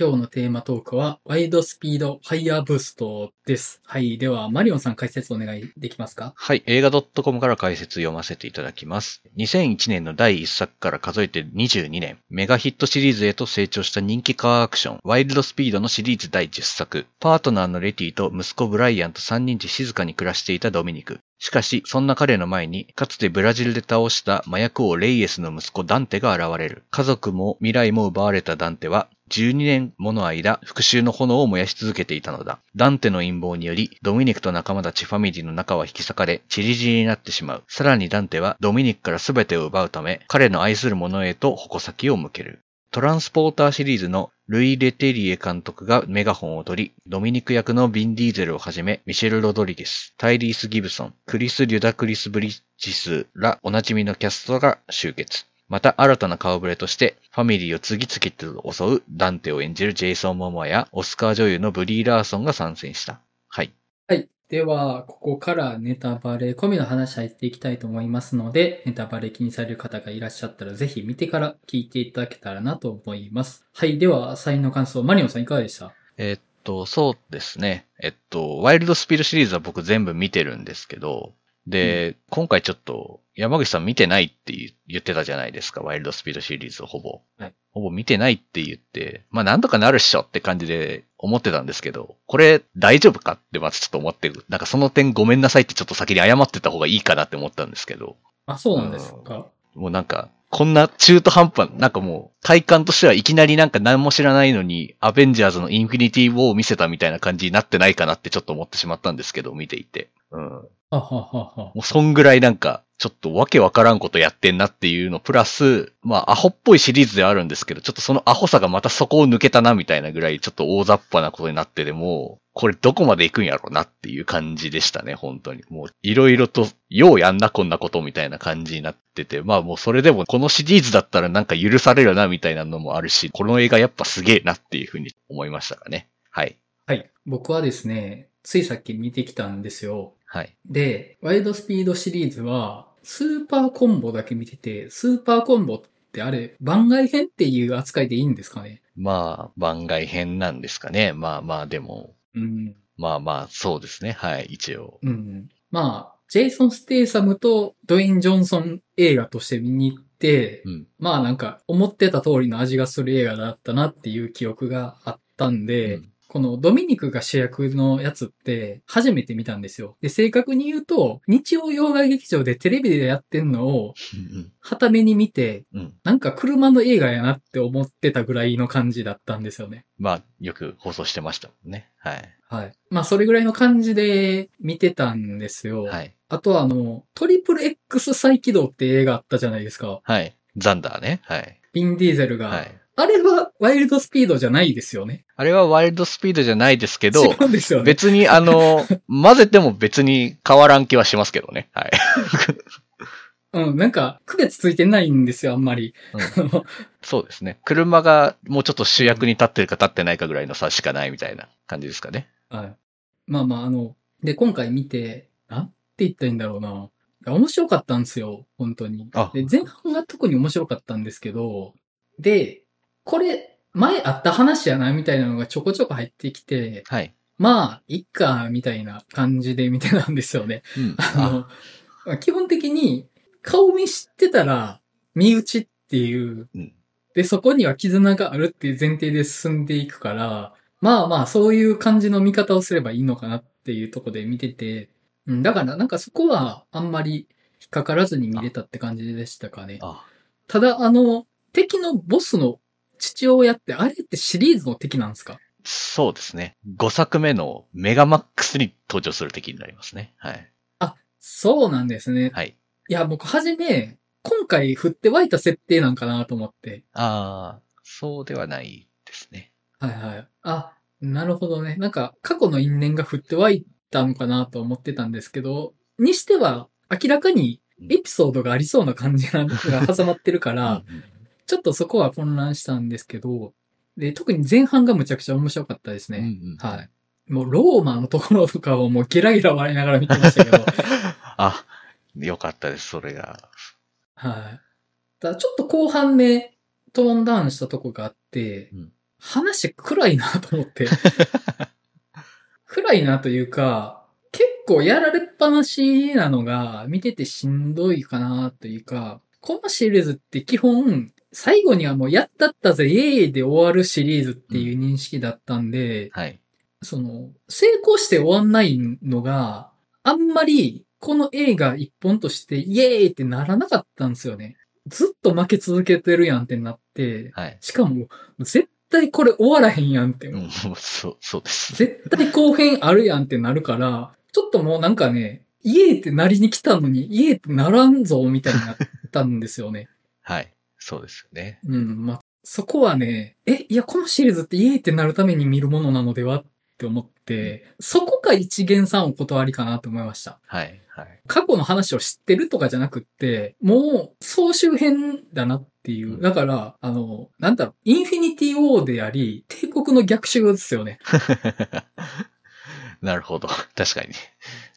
今日のテーマトークは、ワイルドスピードファイヤーブーストです。はい。では、マリオンさん解説お願いできますか？はい。映画 .com から解説読ませていただきます。2001年の第1作から数えて22年、メガヒットシリーズへと成長した人気カーアクション、ワイルドスピードのシリーズ第10作。パートナーのレティと息子ブライアンと3人で静かに暮らしていたドミニク。しかし、そんな彼の前に、かつてブラジルで倒した麻薬王レイエスの息子ダンテが現れる。家族も未来も奪われたダンテは、12年もの間、復讐の炎を燃やし続けていたのだ。ダンテの陰謀により、ドミニクと仲間たちファミリーの仲は引き裂かれ、散り散りになってしまう。さらにダンテは、ドミニクから全てを奪うため、彼の愛する者へと矛先を向ける。トランスポーターシリーズのルイ・レテリエ監督がメガホンを取り、ドミニク役のビン・ディーゼルをはじめ、ミシェル・ロドリゲス、タイリース・ギブソン、クリス・リュダクリス・ブリッジスらおなじみのキャストが集結。また新たな顔ぶれとして、ファミリーを次々と襲うダンテを演じるジェイソン・モモアや、オスカー女優のブリー・ラーソンが参戦した。はい。はい。では、ここからネタバレ込みの話入っていきたいと思いますので、ネタバレ気にされる方がいらっしゃったら、ぜひ見てから聞いていただけたらなと思います。はい。では、サインの感想、マリオンさんいかがでした？えーっと、そうですね。えっと、ワイルドスピードシリーズは僕全部見てるんですけど、で、今回ちょっと、山口さん見てないって言言ってたじゃないですか、ワイルドスピードシリーズをほぼ。はいほぼ見てないって言って、まあなんとかなるっしょって感じで思ってたんですけど、これ大丈夫かってまずちょっと思ってる。なんかその点ごめんなさいってちょっと先に謝ってた方がいいかなって思ったんですけど、あ、そうなんですか？もうなんか、こんな中途半端、なんかもう、体感としてはいきなりなんか何も知らないのに、アベンジャーズのインフィニティ・ウォーを見せたみたいな感じになってないかなってちょっと思ってしまったんですけど、見ていて。うん。もはははは。うそんぐらいなんか、ちょっとわけわからんことやってんなっていうの、プラス、まあ、アホっぽいシリーズではあるんですけど、ちょっとそのアホさがまたそこを抜けたなみたいなぐらい、ちょっと大雑把なことになってでも、これどこまで行くんやろうなっていう感じでしたね、本当に。もう、いろいろと、ようやんな、こんなことみたいな感じになってて、まあもうそれでも、このシリーズだったらなんか許されるな、みたいなのもあるし、この映画やっぱすげえなっていうふうに思いましたかね。はい。はい。僕はですね、ついさっき見てきたんですよ。はい。で、ワイルドスピードシリーズは、スーパーコンボだけ見てて、スーパーコンボってあれ、番外編っていう扱いでいいんですかね？まあ、番外編なんですかね。まあまあ、でも、うん。まあまあ、そうですね。はい、一応。うん。まあ、ジェイソン・ステイサムとドウェイン・ジョンソン映画として見に行って、うん。まあなんか、思ってた通りの味がする映画だったなっていう記憶があったんで、うんこのドミニクが主役のやつって初めて見たんですよ。で、正確に言うと、日曜洋画劇場でテレビでやってんのを、うんたまに見て、うん。なんか車の映画やなって思ってたぐらいの感じだったんですよね。まあ、よく放送してましたもんね。はい。はい。まあ、それぐらいの感じで見てたんですよ。はい。あとはあの、トリプル X 再起動って映画あったじゃないですか。はい。ザンダーね。はい。ビン・ディーゼルが。はい。あれはワイルドスピードじゃないですよね。あれはワイルドスピードじゃないですけど、違うんですよね。別にあの、混ぜても別に変わらん気はしますけどね。はい。うん、なんか、区別ついてないんですよ、あんまり。うん そうですね。車がもうちょっと主役に立ってるか立ってないかぐらいの差しかないみたいな感じですかね。はい。まあまあ、あの、で、今回見て、なんて言ったらいいんだろうな。面白かったんですよ、本当に。あで、前半が特に面白かったんですけど、で、これ、前あった話やな、みたいなのがちょこちょこ入ってきて、はい。まあ、いっか、みたいな感じで見てたんですよね。うん。あの、基本的に、顔見知ってたら、身内っていう、うんで、そこには絆があるっていう前提で進んでいくから、まあまあ、そういう感じの見方をすればいいのかなっていうところで見てて、うん、だからなんかそこはあんまり引っかからずに見れたって感じでしたかね。あ、ただ、あの、敵のボスの父親って、あれってシリーズの敵なんですか？そうですね。5作目のメガマックスに登場する敵になりますね。はい。そうなんですね。はい。いや、僕、はじめ、今回振って湧いた設定なんかなと思って。ああ、そうではないですね。はいはい。あ、なるほどね。なんか、過去の因縁が降って湧いたのかなと思ってたんですけど、にしては、明らかにエピソードがありそうな感じが 挟まってるから、うんうんちょっとそこは混乱したんですけど、で、特に前半がむちゃくちゃ面白かったですね。うんうんはい。もう、ローマのところとかをもうゲラゲラ笑いながら見てましたけど、あ、よかったです、それが。はい。ただちょっと後半ね、トーンダウンしたとこがあって、うん話暗いなと思って。暗いなというか、結構やられっぱなしなのが見ててしんどいかなというか、このシリーズって基本、最後にはもうやったったぜ、イエーイで終わるシリーズっていう認識だったんで、はい。その、成功して終わんないのが、あんまり、この映画一本として、イエーイってならなかったんですよね。ずっと負け続けてるやんってなって、はい。しかも、絶対これ終わらへんやんって。うん、そう、そうです。絶対後編あるやんってなるから、ちょっともうなんかね、イエーイってなりに来たのに、イエーイってならんぞ、みたいになったんですよね。はい。そうですよね。うん、まあ、そこはね、え、いや、このシリーズってイエーイってなるために見るものなのではって思って、そこが一元さんお断りかなと思いました。はい。はい。過去の話を知ってるとかじゃなくって、もう、総集編だなっていうう。んだから、あの、なんだろう、インフィニティ・ウォーであり、帝国の逆襲ですよね。なるほど。確かにね。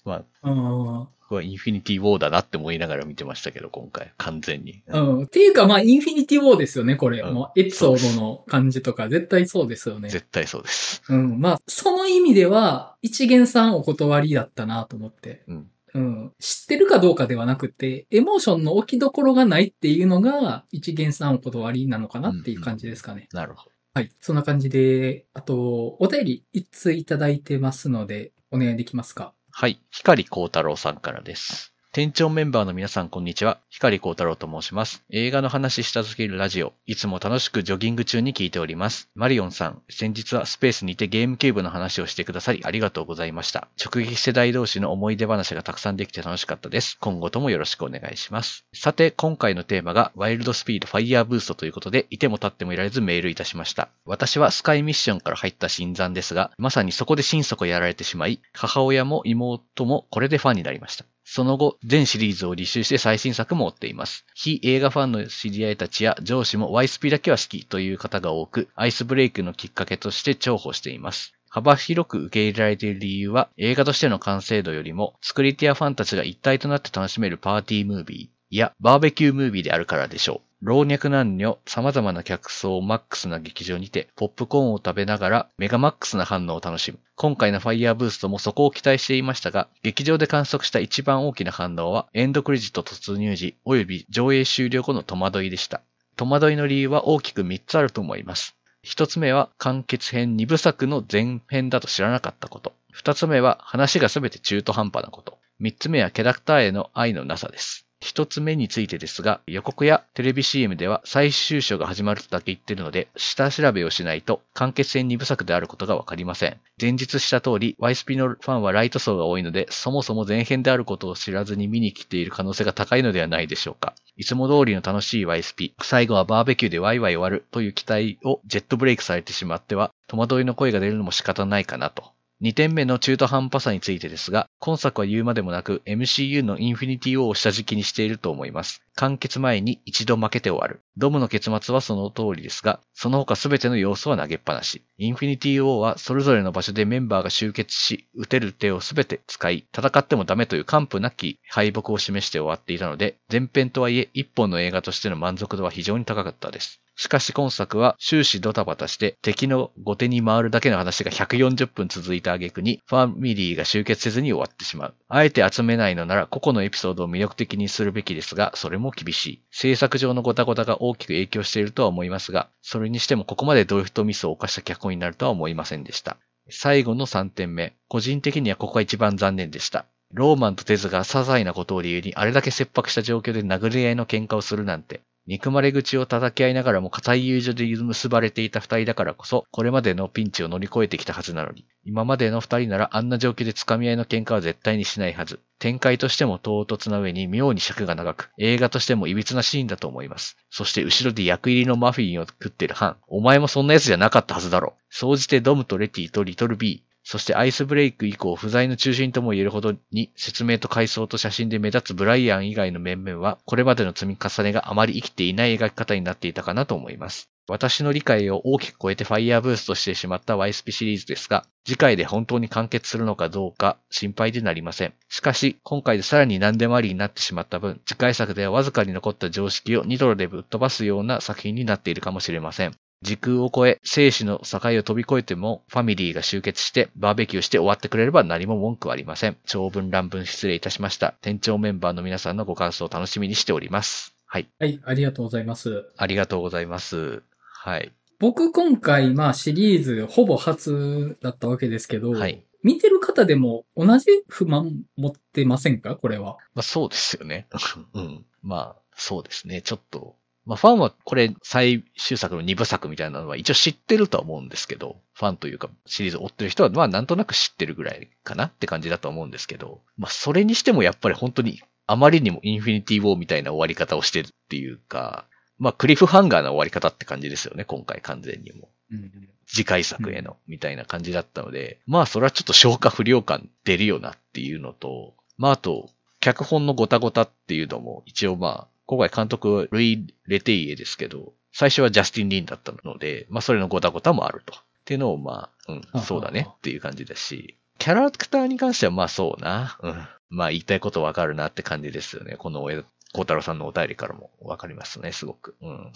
まあ、うん。これはインフィニティ・ウォーだなって思いながら見てましたけど、今回。完全に。うん。っていうか、まあ、インフィニティ・ウォーですよね、これ。うんもう、エピソードの感じとか、絶対そうですよね。絶対そうです。うん。まあ、その意味では、一元さんお断りだったなと思って。うん。うん。知ってるかどうかではなくて、エモーションの置きどころがないっていうのが、一元さんお断りなのかなっていう感じですかね。なるほど。はい。そんな感じで、あと、お便り一通いただいてますので、お願いできますか？はい。光光太郎さんからです。店長メンバーの皆さん、こんにちは。光光太郎と申します。映画の話したすぎるラジオ。いつも楽しくジョギング中に聞いております。マリオンさん、先日はスペースにてゲームキューブの話をしてくださりありがとうございました。直撃世代同士の思い出話がたくさんできて楽しかったです。今後ともよろしくお願いします。さて、今回のテーマがワイルドスピードファイヤーブーストということで、いても立ってもいられずメールいたしました。私はスカイミッションから入った新参ですが、まさにそこで心底やられてしまい、母親も妹もこれでファンになりました。その後、全シリーズを履修して最新作も追っています。非映画ファンの知り合いたちや上司も YSP だけは好きという方が多く、アイスブレイクのきっかけとして重宝しています。幅広く受け入れられている理由は、映画としての完成度よりも、作り手やファンたちが一体となって楽しめるパーティームービーいやバーベキュームービーであるからでしょう。老若男女、様々な客層マックスな劇場にて、ポップコーンを食べながらメガマックスな反応を楽しむ。今回のファイヤーブーストもそこを期待していましたが、劇場で観測した一番大きな反応は、エンドクレジット突入時、及び上映終了後の戸惑いでした。戸惑いの理由は大きく3つあると思います。一つ目は完結編2部作の前編だと知らなかったこと。二つ目は話が全て中途半端なこと。三つ目はキャラクターへの愛のなさです。一つ目についてですが、予告やテレビ CM では最終章が始まるとだけ言ってるので、下調べをしないと完結編2部作であることがわかりません。前述した通り、YSP のファンはライト層が多いので、そもそも前編であることを知らずに見に来ている可能性が高いのではないでしょうか。いつも通りの楽しい YSP、最後はバーベキューでワイワイ終わるという期待をジェットブレイクされてしまっては、戸惑いの声が出るのも仕方ないかなと。2点目の中途半端さについてですが、今作は言うまでもなく MCU のインフィニティ・ウォーを下敷きにしていると思います。完結前に一度負けて終わる。ドムの結末はその通りですが、その他全ての要素は投げっぱなし。インフィニティ・ウォーはそれぞれの場所でメンバーが集結し、撃てる手を全て使い、戦ってもダメという完膚なき敗北を示して終わっていたので、前編とはいえ一本の映画としての満足度は非常に高かったです。しかし今作は終始ドタバタして敵の後手に回るだけの話が140分続いた挙句にファミリーが集結せずに終わってしまう。あえて集めないのなら個々のエピソードを魅力的にするべきですが、それも厳しい。制作上のゴタゴタが大きく影響しているとは思いますが、それにしてもここまでドリフトミスを犯した脚本になるとは思いませんでした。最後の3点目。個人的にはここが一番残念でした。ローマンとテズが些細なことを理由にあれだけ切迫した状況で殴り合いの喧嘩をするなんて、憎まれ口を叩き合いながらも固い友情で結ばれていた二人だからこそ、これまでのピンチを乗り越えてきたはずなのに、今までの二人ならあんな状況で掴み合いの喧嘩は絶対にしないはず。展開としても唐突な上に妙に尺が長く、映画としても歪なシーンだと思います。そして後ろで役入りのマフィンを食ってるハン。お前もそんな奴じゃなかったはずだろ。総じてドムとレティとリトル B、そしてアイスブレイク以降不在の中心とも言えるほどに説明と回想と写真で目立つブライアン以外の面々はこれまでの積み重ねがあまり生きていない描き方になっていたかなと思います。私の理解を大きく超えてファイヤーブーストしてしまった YSP シリーズですが、次回で本当に完結するのかどうか心配でなりません。しかし、今回でさらに何でもありになってしまった分、次回作ではわずかに残った常識をニトロでぶっ飛ばすような作品になっているかもしれません。時空を超え、生死の境を飛び越えても、ファミリーが集結して、バーベキューして終わってくれれば何も文句はありません。長文乱文失礼いたしました。店長メンバーの皆さんのご感想を楽しみにしております。はい。はい、ありがとうございます。ありがとうございます。はい。僕今回、まあシリーズほぼ初だったわけですけど、はい。見てる方でも同じ不満持ってませんか？これは。まあそうですよね。うん。まあ、そうですね。ちょっと。まあファンはこれ最終作の2部作みたいなのは一応知ってるとは思うんですけど、ファンというかシリーズを追ってる人はまあなんとなく知ってるぐらいかなって感じだと思うんですけど、まあそれにしてもやっぱり本当にあまりにもインフィニティウォーみたいな終わり方をしてるっていうか、まあクリフハンガーな終わり方って感じですよね、今回完全にも。次回作への、みたいな感じだったので、まあそれはちょっと消化不良感出るよなっていうのと、まああと、脚本のゴタゴタっていうのも、一応まあ、今回監督、ルイ・レテイエですけど、最初はジャスティン・リンだったので、まあそれのゴタゴタもあると。っていうのをまあ、うんあ、そうだねっていう感じだし、キャラクターに関してはまあそうな、うん。まあ言いたいことわかるなって感じですよね。この小太郎さんのお便りからもわかりますね、すごく。うん。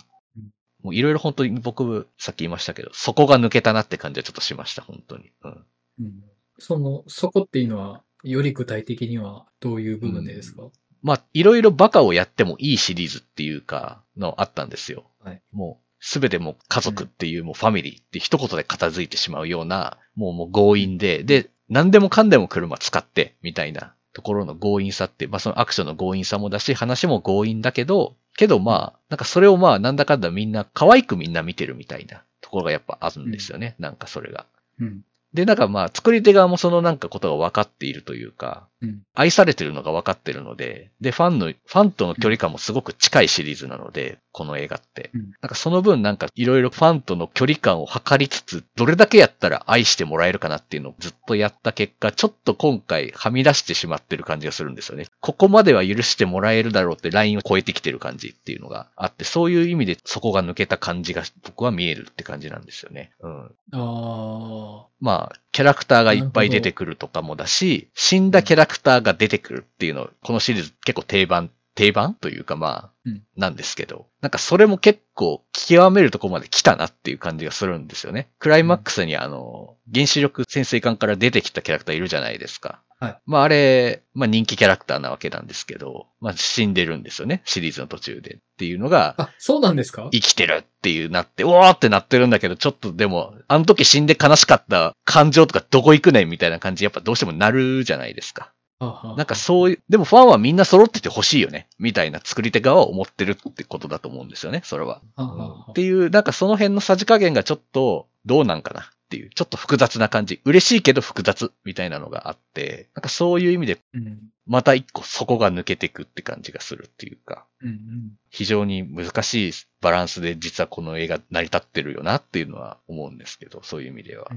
もういろいろ本当に僕、さっき言いましたけど、そこが抜けたなって感じはちょっとしました、本当に。うん。うんその、そこっていうのは、より具体的にはどういう部分でですか、まあ、いろいろバカをやってもいいシリーズっていうか、のあったんですよ。はいもう、すべてもう家族っていう、もうファミリーって一言で片付いてしまうような、もうもう強引で、で、何でもかんでも車使って、みたいなところの強引さって、まあそのアクションの強引さもだし、話も強引だけど、けどまあ、なんかそれをまあなんだかんだみんな、可愛くみんな見てるみたいなところがやっぱあるんですよね。なんかそれが。うん。で、なんかまあ、作り手側もそのなんかことが分かっているというか、うん。愛されてるのが分かってるので、で、ファンの、ファンとの距離感もすごく近いシリーズなので、この映画って。うんなんかその分なんかいろいろファンとの距離感を測りつつ、どれだけやったら愛してもらえるかなっていうのをずっとやった結果、ちょっと今回はみ出してしまってる感じがするんですよね。ここまでは許してもらえるだろうってラインを超えてきてる感じっていうのがあって、そういう意味でそこが抜けた感じが僕は見えるって感じなんですよね。うん。あまあ、キャラクターがいっぱい出てくるとかもだし、死んだキャラクターが出てくるっていうの、このシリーズ結構定番、定番というかまあうん、なんですけど、なんかそれも結構極めるとこまで来たなっていう感じがするんですよね。クライマックスにあの、原子力潜水艦から出てきたキャラクターいるじゃないですか。はいまああれ、まあ人気キャラクターなわけなんですけど、まあ死んでるんですよね、シリーズの途中でっていうのがあ。、あ、そうなんですか？生きてるっていうなって、うわーってなってるんだけど、ちょっとでも、あの時死んで悲しかった感情とかどこ行くねんみたいな感じ、やっぱどうしてもなるじゃないですか。なんかそういう、でもファンはみんな揃っててほしいよね。みたいな作り手側は思ってるってことだと思うんですよね、それは。っていう、なんかその辺のさじ加減がちょっと、どうなんかなっていう、ちょっと複雑な感じ。嬉しいけど複雑みたいなのがあって、なんかそういう意味で、うん。また一個そこが抜けていくって感じがするっていうか。うんうん。非常に難しいバランスで実はこの映画成り立ってるよなっていうのは思うんですけど、そういう意味では。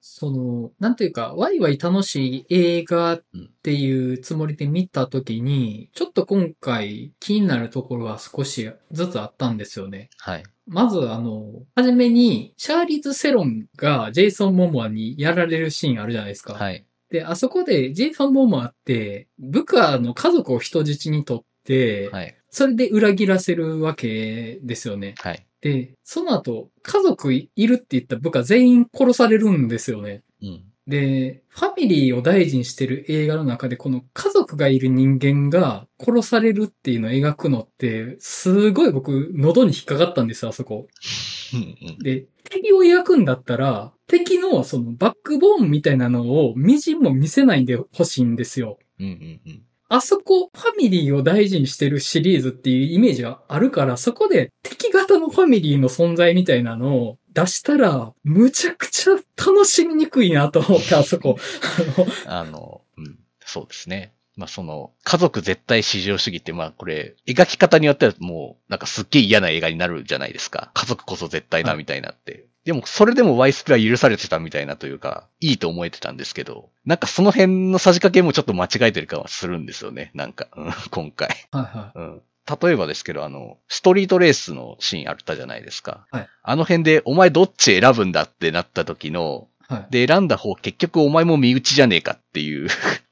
その、なんていうか、ワイワイ楽しい映画っていうつもりで見たときに、ちょっと今回気になるところは少しずつあったんですよね。はい。まずあの、はじめに、シャーリーズ・セロンがジェイソン・モモアにやられるシーンあるじゃないですか。はい。で、あそこでジェイソン・モモアって、部下の家族を人質にとって、はい。それで裏切らせるわけですよね。はい。で、その後、家族いるって言った部下全員殺されるんですよね。うん。で、ファミリーを大事にしてる映画の中で、この家族がいる人間が殺されるっていうのを描くのって、すごい僕、喉に引っかかったんですよ、あそこ。で、敵を描くんだったら、敵のそのバックボーンみたいなのをみじんも見せないでほしいんですよ。うんうんうん。あそこ、ファミリーを大事にしてるシリーズっていうイメージがあるから、そこで敵型のファミリーの存在みたいなのを出したら、むちゃくちゃ楽しみにくいなと思って、あ そこ。あの、うん。そうですね。まあその、家族絶対至上主義って、まあこれ、描き方によってはもう、なんかすっげえ嫌な映画になるじゃないですか。家族こそ絶対だみたいなって。でも、それでもワイスピは許されてたみたいなというか、いいと思えてたんですけど、なんかその辺のさじ加減もちょっと間違えてる感はするんですよね。なんか、うん今回。はいはうん。例えばですけど、あの、ストリートレースのシーンあったじゃないですか。はいあの辺で、お前どっち選ぶんだってなった時の、い。はい。で、選んだ方、結局お前も身内じゃねえかっていう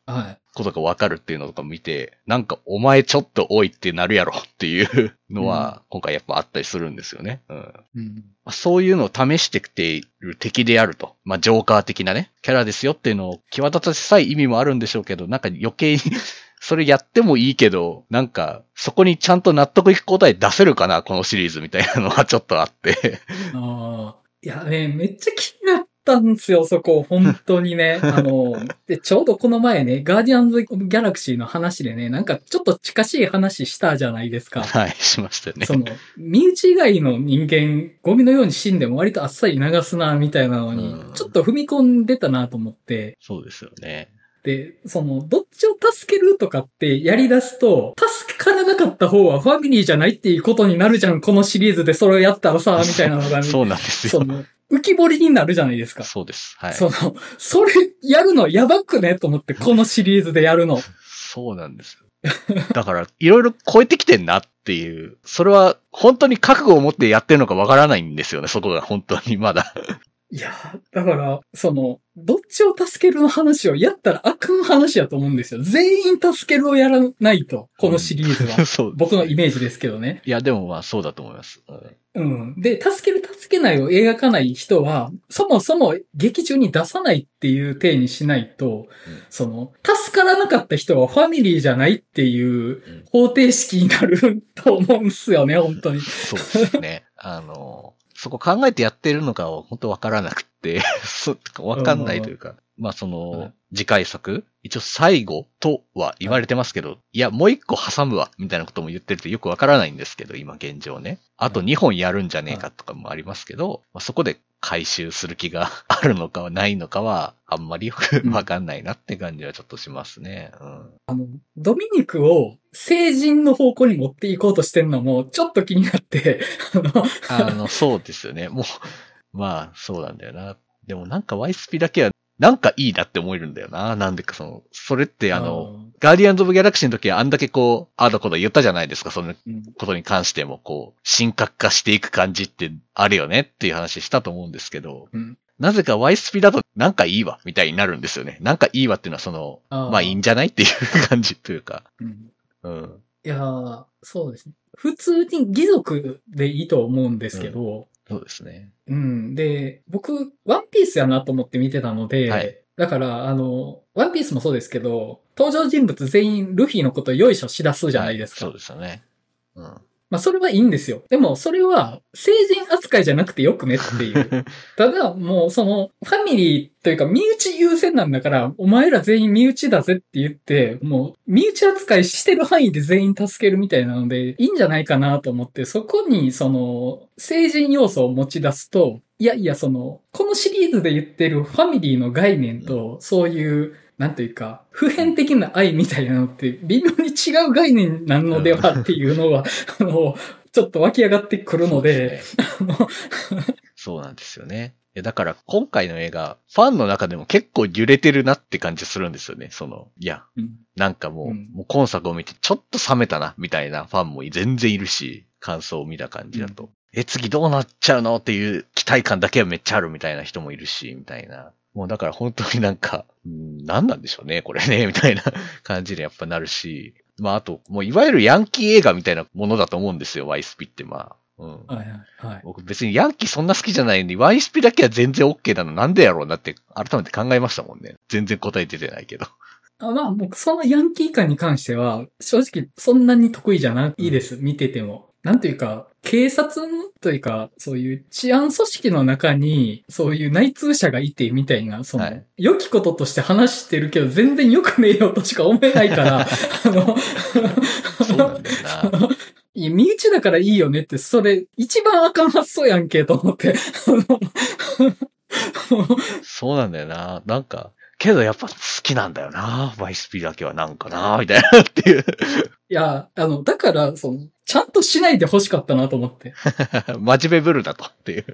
はい。ことがわかるっていうのとか見て、なんかお前ちょっと多いってなるやろっていうのは、今回やっぱあったりするんですよね。うん。うん。まあそういうのを試してきている敵であると。まあ、ジョーカー的なね、キャラですよっていうのを際立たせたい意味もあるんでしょうけど、なんか余計に それやってもいいけど、なんか、そこにちゃんと納得いく答え出せるかな、このシリーズみたいなのはちょっとあって。ああ。いやね、めっちゃ気になったんですよ、そこ。本当にね。あの、で、ちょうどこの前ね、ガーディアンズ・ギャラクシーの話でね、なんかちょっと近しい話したじゃないですか。はい、しましたよね。その、身内以外の人間、ゴミのように死んでも割とあっさり流すな、みたいなのにうん、ちょっと踏み込んでたなと思って、そうですよね。で、その、どっちを助けるとかってやり出すと、助からなかった方はファミリーじゃないっていうことになるじゃん、このシリーズでそれをやったらさ、みたいなのが、そうなんですよ。その、浮き彫りになるじゃないですか。そうです。はい。その、それやるのやばくねと思って、このシリーズでやるの。そうなんですよ。だから、いろいろ超えてきてんなっていう。それは、本当に覚悟を持ってやってるのかわからないんですよね、そこが本当にまだ。いやー、だから、その、どっちを助けるの話をやったらあかん話やと思うんですよ。全員助けるをやらないと、このシリーズは。そう。僕のイメージですけどね。いや、でもまあそうだと思います。うんうん。で、助ける助けないを描かない人は、そもそも劇中に出さないっていう体にしないと、うんその、助からなかった人はファミリーじゃないっていう方程式になると思うんすよね、本当に。そうですね。あの、そこ考えてやってるのかは本当わからなくて、そうわかんないというか、まあそはいの、次回作、一応最後とは言われてますけど、いや、もう一個挟むわ、みたいなことも言ってるとよくわからないんですけど、今現状ね。あと2本やるんじゃねえかとかもありますけど、まあ、そこで回収する気があるのかはないのかは、あんまりよくわかんないなって感じはちょっとしますね。うん。あの、ドミニクを成人の方向に持っていこうとしてるのも、ちょっと気になって、あの、あの、そうですよね。もう、まあ、そうなんだよな。でもなんか Y スピだけは、なんかいいなって思えるんだよな。なんでかその、それってあの、ガーディアンズ・オブ・ギャラクシーの時はあんだけこう、ああだこだ言ったじゃないですか。そのうんことに関しても、こう、神格化していく感じってあるよねっていう話したと思うんですけど、うんなぜか Y スピだとなんかいいわ、みたいになるんですよね。なんかいいわっていうのはその、あーまあいいんじゃないっていう感じというか、うんうん。いやーそうですね。普通に義族でいいと思うんですけど、そうですね。うん。で、僕、ワンピースやなと思って見てたので、はいだから、あの、ワンピースもそうですけど、登場人物全員ルフィのことをよいしょしだすじゃないですか。はいそうですよね。うん。まあ、それはいいんですよ。でも、それは、成人扱いじゃなくてよくねっていう。ただ、もう、その、ファミリーというか、身内優先なんだから、お前ら全員身内だぜって言って、もう、身内扱いしてる範囲で全員助けるみたいなので、いいんじゃないかなと思って、そこに、その、成人要素を持ち出すと、いやいや、その、このシリーズで言ってるファミリーの概念と、そういう、なんというか、普遍的な愛みたいなのって、微妙に違う概念なのではっていうのは、あの、ちょっと湧き上がってくるので、あのそうなんですよね。いやだから今回の映画、ファンの中でも結構揺れてるなって感じするんですよね。その、いや、うんなんかもう、うんもう今作を見てちょっと冷めたな、みたいなファンも全然いるし、感想を見た感じだと。え、次どうなっちゃうのっていう期待感だけはめっちゃあるみたいな人もいるし、みたいな。もうだから本当になんか、うん何なんでしょうね、これね、みたいな感じでやっぱなるし。まああと、もういわゆるヤンキー映画みたいなものだと思うんですよ、ワイスピってまあ。うん。はいはいはい。僕別にヤンキーそんな好きじゃないのに、ワイスピだけは全然 OK なのなんでやろうなって改めて考えましたもんね。全然答え出てないけど。あまあ、僕、そのヤンキー感に関しては、正直、そんなに得意じゃないです。見てても。なんというか、警察というか、そういう治安組織の中に、そういう内通者がいて、みたいな、その、はい良きこととして話してるけど、全然良くねえよとしか思えないから、あの、そうなんだよな。いや、身内だからいいよねって、それ、一番あかん発想やんけ、と思って。そうなんだよな。なんか、けどやっぱ好きなんだよな。ワイスピだけはなんかな、みたいなっていう。いや、あの、だから、その、ちゃんとしないで欲しかったなと思って。真面目ぶるだとっていう。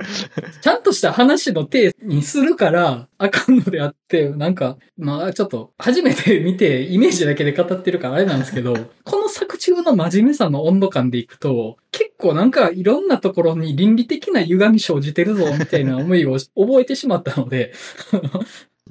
ちゃんとした話の体にするから、あかんのであって、なんか、まあちょっと、初めて見て、イメージだけで語ってるからあれなんですけど、この作中の真面目さの温度感でいくと、結構なんかいろんなところに倫理的な歪み生じてるぞ、みたいな思いを覚えてしまったので、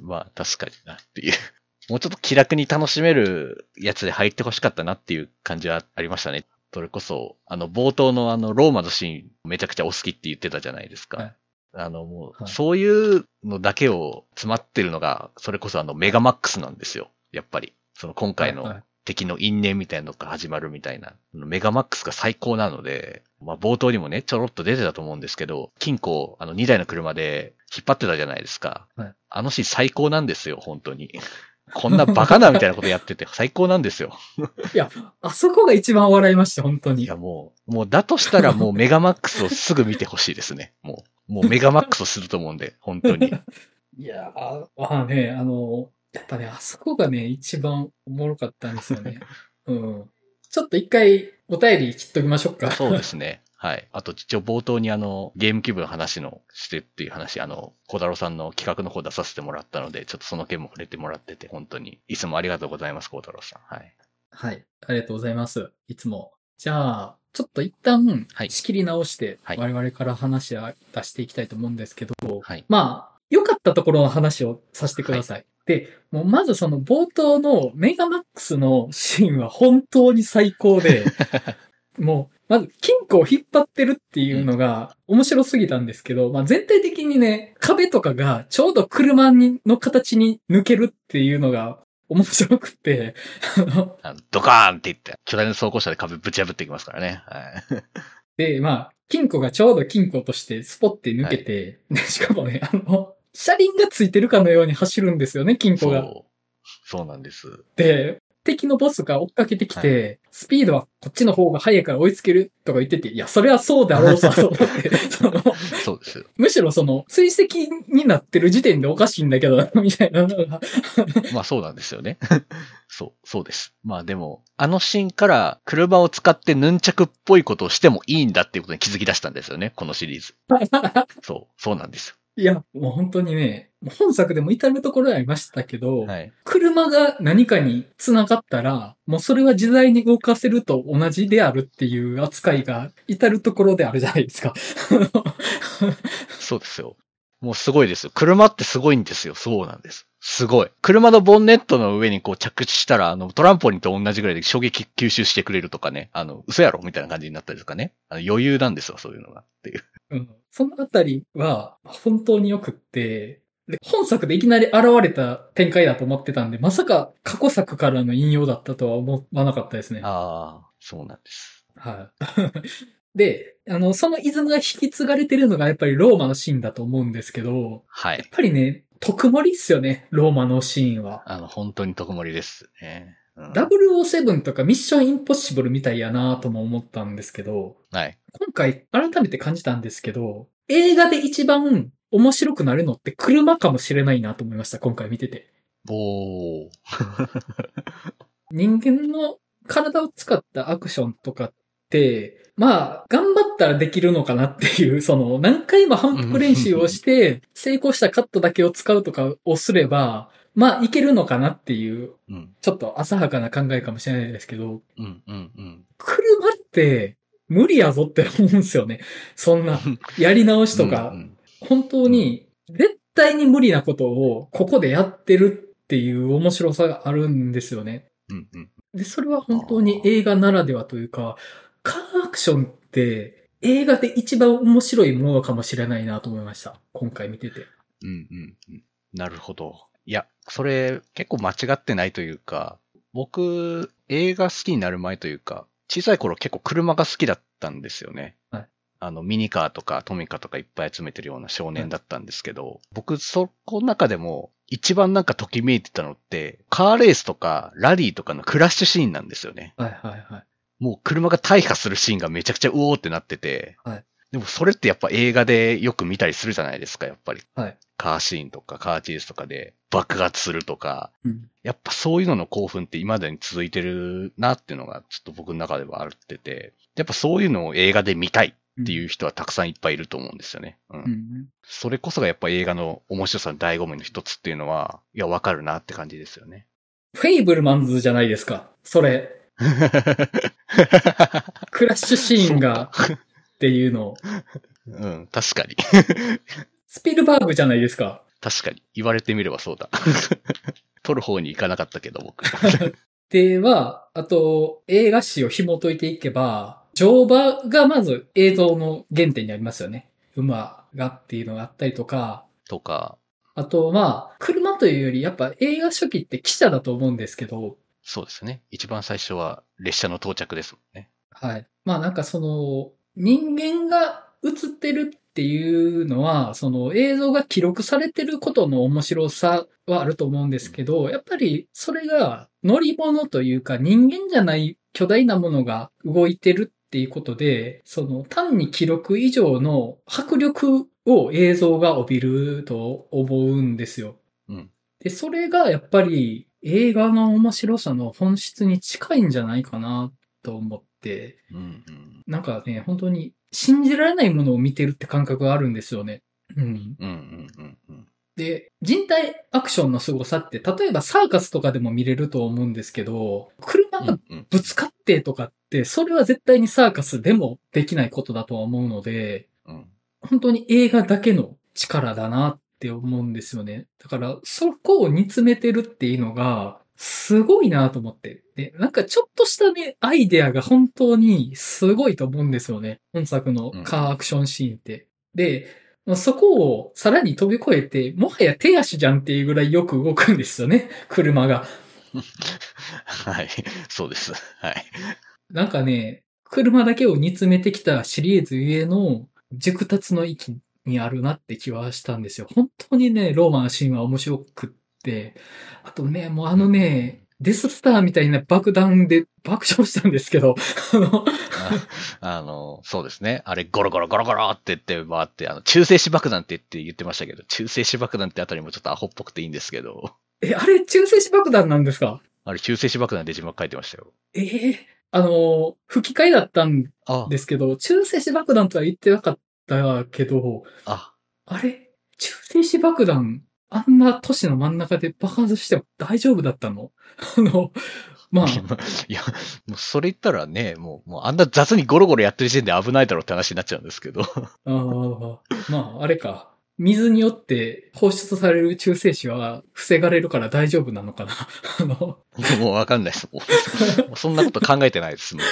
まあ確かになっていう。もうちょっと気楽に楽しめるやつで入ってほしかったなっていう感じはありましたね。それこそ、あの、冒頭のあの、ローマのシーンめちゃくちゃお好きって言ってたじゃないですか。はいあの、もう、はいそういうのだけを詰まってるのが、それこそあの、メガマックスなんですよ。やっぱり。その今回の敵の因縁みたいなのが始まるみたいな。メガマックスが最高なので、まあ冒頭にもね、ちょろっと出てたと思うんですけど、金庫をあの2台の車で引っ張ってたじゃないですか。はいあのシーン最高なんですよ、本当に。こんなバカなみたいなことやってて 最高なんですよ。いや、あそこが一番笑いました、本当に。いやもう、もうだとしたらもうメガマックスをすぐ見てほしいですね。もう、もうメガマックスをすると思うんで、本当に。いやー、まあね、あの、やっぱね、あそこがね、一番おもろかったんですよね。うん。ちょっと一回お便り切っときましょうか。そうですね。はい。あと、一応冒頭にあの、ゲームキューブの話のしてっていう話、あの、小太郎さんの企画の方出させてもらったので、ちょっとその件も触れてもらってて、本当に、いつもありがとうございます、小太郎さん。はい。はい。ありがとうございます。いつも。じゃあ、ちょっと一旦はい仕切り直して、はい我々から話を出していきたいと思うんですけど、はい。まあ、良かったところの話をさせてください。で、もうまずその冒頭のメガマックスのシーンは本当に最高で、もう、まず金庫を引っ張ってるっていうのが面白すぎたんですけど、まあ全体的にね、壁とかがちょうど車にの形に抜けるっていうのが面白くて、あの、ドカーンって言って、巨大な走行車で壁ぶち破っていきますからね。はい。で、まあ、金庫がちょうど金庫としてスポって抜けて、でしかもね、あの、車輪がついてるかのように走るんですよね、金庫が。そう。そうなんです。で、敵のボスが追っかけてきて、スピードはこっちの方が速いから追いつけるとか言ってて、いや、それはそうだろうさ、と思って、その、そうですよ。むしろその、追跡になってる時点でおかしいんだけど、みたいなのが、まあそうなんですよね。そう、そうです。まあでも、あのシーンから車を使ってヌンチャクっぽいことをしてもいいんだっていうことに気づき出したんですよね、このシリーズ。そう、そうなんですいや、もう本当にね、本作でも至るところでありましたけど、よ。はい。車が何かに繋がったら、もうそれは自在に動かせると同じであるっていう扱いが至るところであるじゃないですか。そうですよ。もうすごいですよ。車ってすごいんですよ。そうなんです。すごい。車のボンネットの上にこう着地したら、あの、トランポリンと同じぐらいで衝撃吸収してくれるとかね。あの、嘘やろ？みたいな感じになったりとかね。あの余裕なんですよ、そういうのが。っていう。うん、そのあたりは本当に良くって、で本作でいきなり現れた展開だと思ってたんで、まさか過去作からの引用だったとは思わなかったですね。ああ、そうなんです。はい。で、あの、そのイズムが引き継がれてるのがやっぱりローマのシーンだと思うんですけど、はいやっ。ぱりね、特盛りっすよね、ローマのシーンは。あの、本当に特盛りですね。うん、007とかミッションインポッシブルみたいやなとも思ったんですけど、はい。今回改めて感じたんですけど、映画で一番面白くなるのって車かもしれないなと思いました、今回見てて。おー。人間の体を使ったアクションとかって、まあ、頑張ったらできるのかなっていう、その、何回も反復練習をして、成功したカットだけを使うとかをすれば、まあ、いけるのかなっていう、うん。ちょっと浅はかな考えかもしれないですけど、うん、うん、うん。車って無理やぞって思うんですよね。そんな、やり直しとか、うんうん本当に、絶対に無理なことをここでやってるっていう面白さがあるんですよね。うん、うん。で、それは本当に映画ならではというか、カーアクションって映画で一番面白いものかもしれないなと思いました。今回見てて。うん、うん、うん。なるほど。いや、それ結構間違ってないというか、僕、映画好きになる前というか、小さい頃結構車が好きだったんですよね。はいあの、ミニカーとかトミカとかいっぱい集めてるような少年だったんですけど、僕、そこの中でも一番なんかときめいてたのって、カーレースとかラリーとかのクラッシュシーンなんですよね。はいはいはい。もう車が大破するシーンがめちゃくちゃうおーってなってて、はいでもそれってやっぱ映画でよく見たりするじゃないですか、やっぱり。はい。カーシーンとかカーチェイスとかで爆発するとか、うん。やっぱそういうのの興奮って今までに続いてるなっていうのがちょっと僕の中ではあってて、やっぱそういうのを映画で見たいっていう人はたくさんいっぱいいると思うんですよね。うん。うん。それこそがやっぱ映画の面白さの醍醐味の一つっていうのは、いや、わかるなって感じですよね。フェイブルマンズじゃないですか。それ。クラッシュシーンがっていうの。うん、確かに。スピルバーグじゃないですか。確かに。言われてみればそうだ。撮る方に行かなかったけど、僕。では、あと、映画史を紐解いていけば、乗馬がまず映像の原点にありますよね。馬がっていうのがあったりとか、とか、あと、まあ、車というより、やっぱ映画初期って汽車だと思うんですけど、そうですね。一番最初は列車の到着ですもんね。はい。まあなんかその、人間が映ってるっていうのは、その映像が記録されてることの面白さはあると思うんですけど、やっぱりそれが乗り物というか人間じゃない巨大なものが動いてるっていうことで、その単に記録以上の迫力を映像が帯びると思うんですよ。うん。で、それがやっぱり映画の面白さの本質に近いんじゃないかなと思って、うんうん。なんかね、本当に信じられないものを見てるって感覚があるんですよね。うん。うんうんうんうん。で、人体アクションの凄さって、例えばサーカスとかでも見れると思うんですけど、車が。ぶつかってとかって、それは絶対にサーカスでもできないことだとは思うので、うん。本当に映画だけの力だなって思うんですよね。だから、そこを煮詰めてるっていうのが、すごいなと思って。で、なんかちょっとしたね、アイデアが本当にすごいと思うんですよね。本作のカーアクションシーンって。で、そこをさらに飛び越えて、もはや手足じゃんっていうぐらいよく動くんですよね、車が。はい。そうです。はい。なんかね、車だけを煮詰めてきたシリーズゆえの熟達の域にあるなって気はしたんですよ。本当にね、ローマのシーンは面白くって、あとね、もうあのね、デススターみたいな爆弾で爆笑したんですけど、あの、ああの、そうですね。あれ、ゴロゴロゴロゴロって言って回って、あの、中性子爆弾って言って言ってましたけど、中性子爆弾ってあたりもちょっとアホっぽくていいんですけど、え、あれ中性子爆弾なんですか？あれ、中性子爆弾で字幕書いてましたよ。ええあの、吹き替えだったんあ、ですけど、中性子爆弾とは言ってなかったけど、あ、あれ？中性子爆弾、あんな都市の真ん中で爆発しても大丈夫だったの？あの、まあ、いや、もうそれ言ったらね、もう、もうあんな雑にゴロゴロやってる時点で危ないだろうって話になっちゃうんですけど。あーまあ、あれか。水によって放出される中性子は防がれるから大丈夫なのかな？あの、もうわかんないです。もうもうそんなこと考えてないです、向こ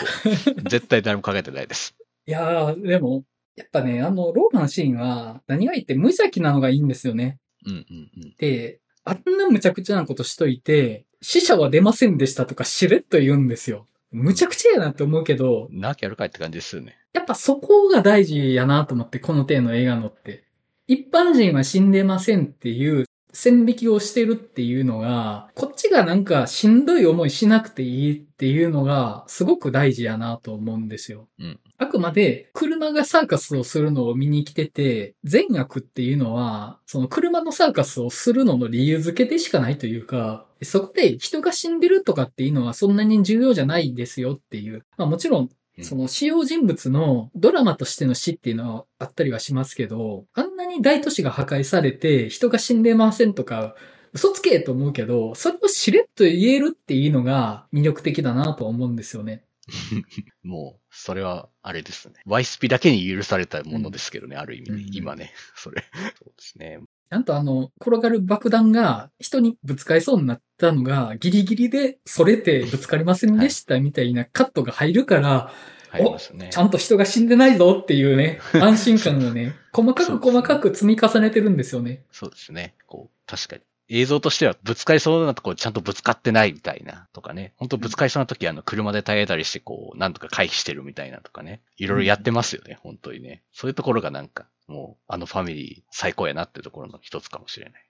う。絶対誰も考えてないです。いやー、でも、やっぱね、あの、ローマのシーンは、何が言って無邪気なのがいいんですよね。うんうんうん。で、あんな無茶苦茶なことしといて、死者は出ませんでしたとかしれっと言うんですよ。無茶苦茶やなって思うけど、なきゃやるかいって感じですよね。やっぱそこが大事やなと思って、この手の映画のって。一般人は死んでませんっていう線引きをしてるっていうのが、こっちがなんかしんどい思いしなくていいっていうのが、すごく大事やなと思うんですよ。うんあくまで、車がサーカスをするのを見に来てて、善悪っていうのは、その車のサーカスをするのの理由付けでしかないというか、そこで人が死んでるとかっていうのはそんなに重要じゃないですよっていう。まあもちろんうんその主要人物のドラマとしての死っていうのはあったりはしますけど、あんなに大都市が破壊されて人が死んでませんとか、嘘つけと思うけど、それをしれっと言えるっていうのが魅力的だなと思うんですよね。もう、それは、あれですね。ワイスピだけに許されたものですけどね、ある意味ね、うん今ね。それ。そうですね。ちゃんとあの、転がる爆弾が人にぶつかりそうになったのがギリギリでそれてぶつかりませんでしたみたいなカットが入るから、入りますね。ちゃんと人が死んでないぞっていうね、安心感をね、細かく細かく積み重ねてるんですよね。そうですね。こう、確かに。映像としてはぶつかりそうなとこちゃんとぶつかってないみたいなとかね。本当ぶつかりそうな時あの車で耐えたりしてこう、なんとか回避してるみたいなとかね。いろいろやってますよね、本当にね。そういうところがなんか、もう、あのファミリー最高やなっていうところの一つかもしれない。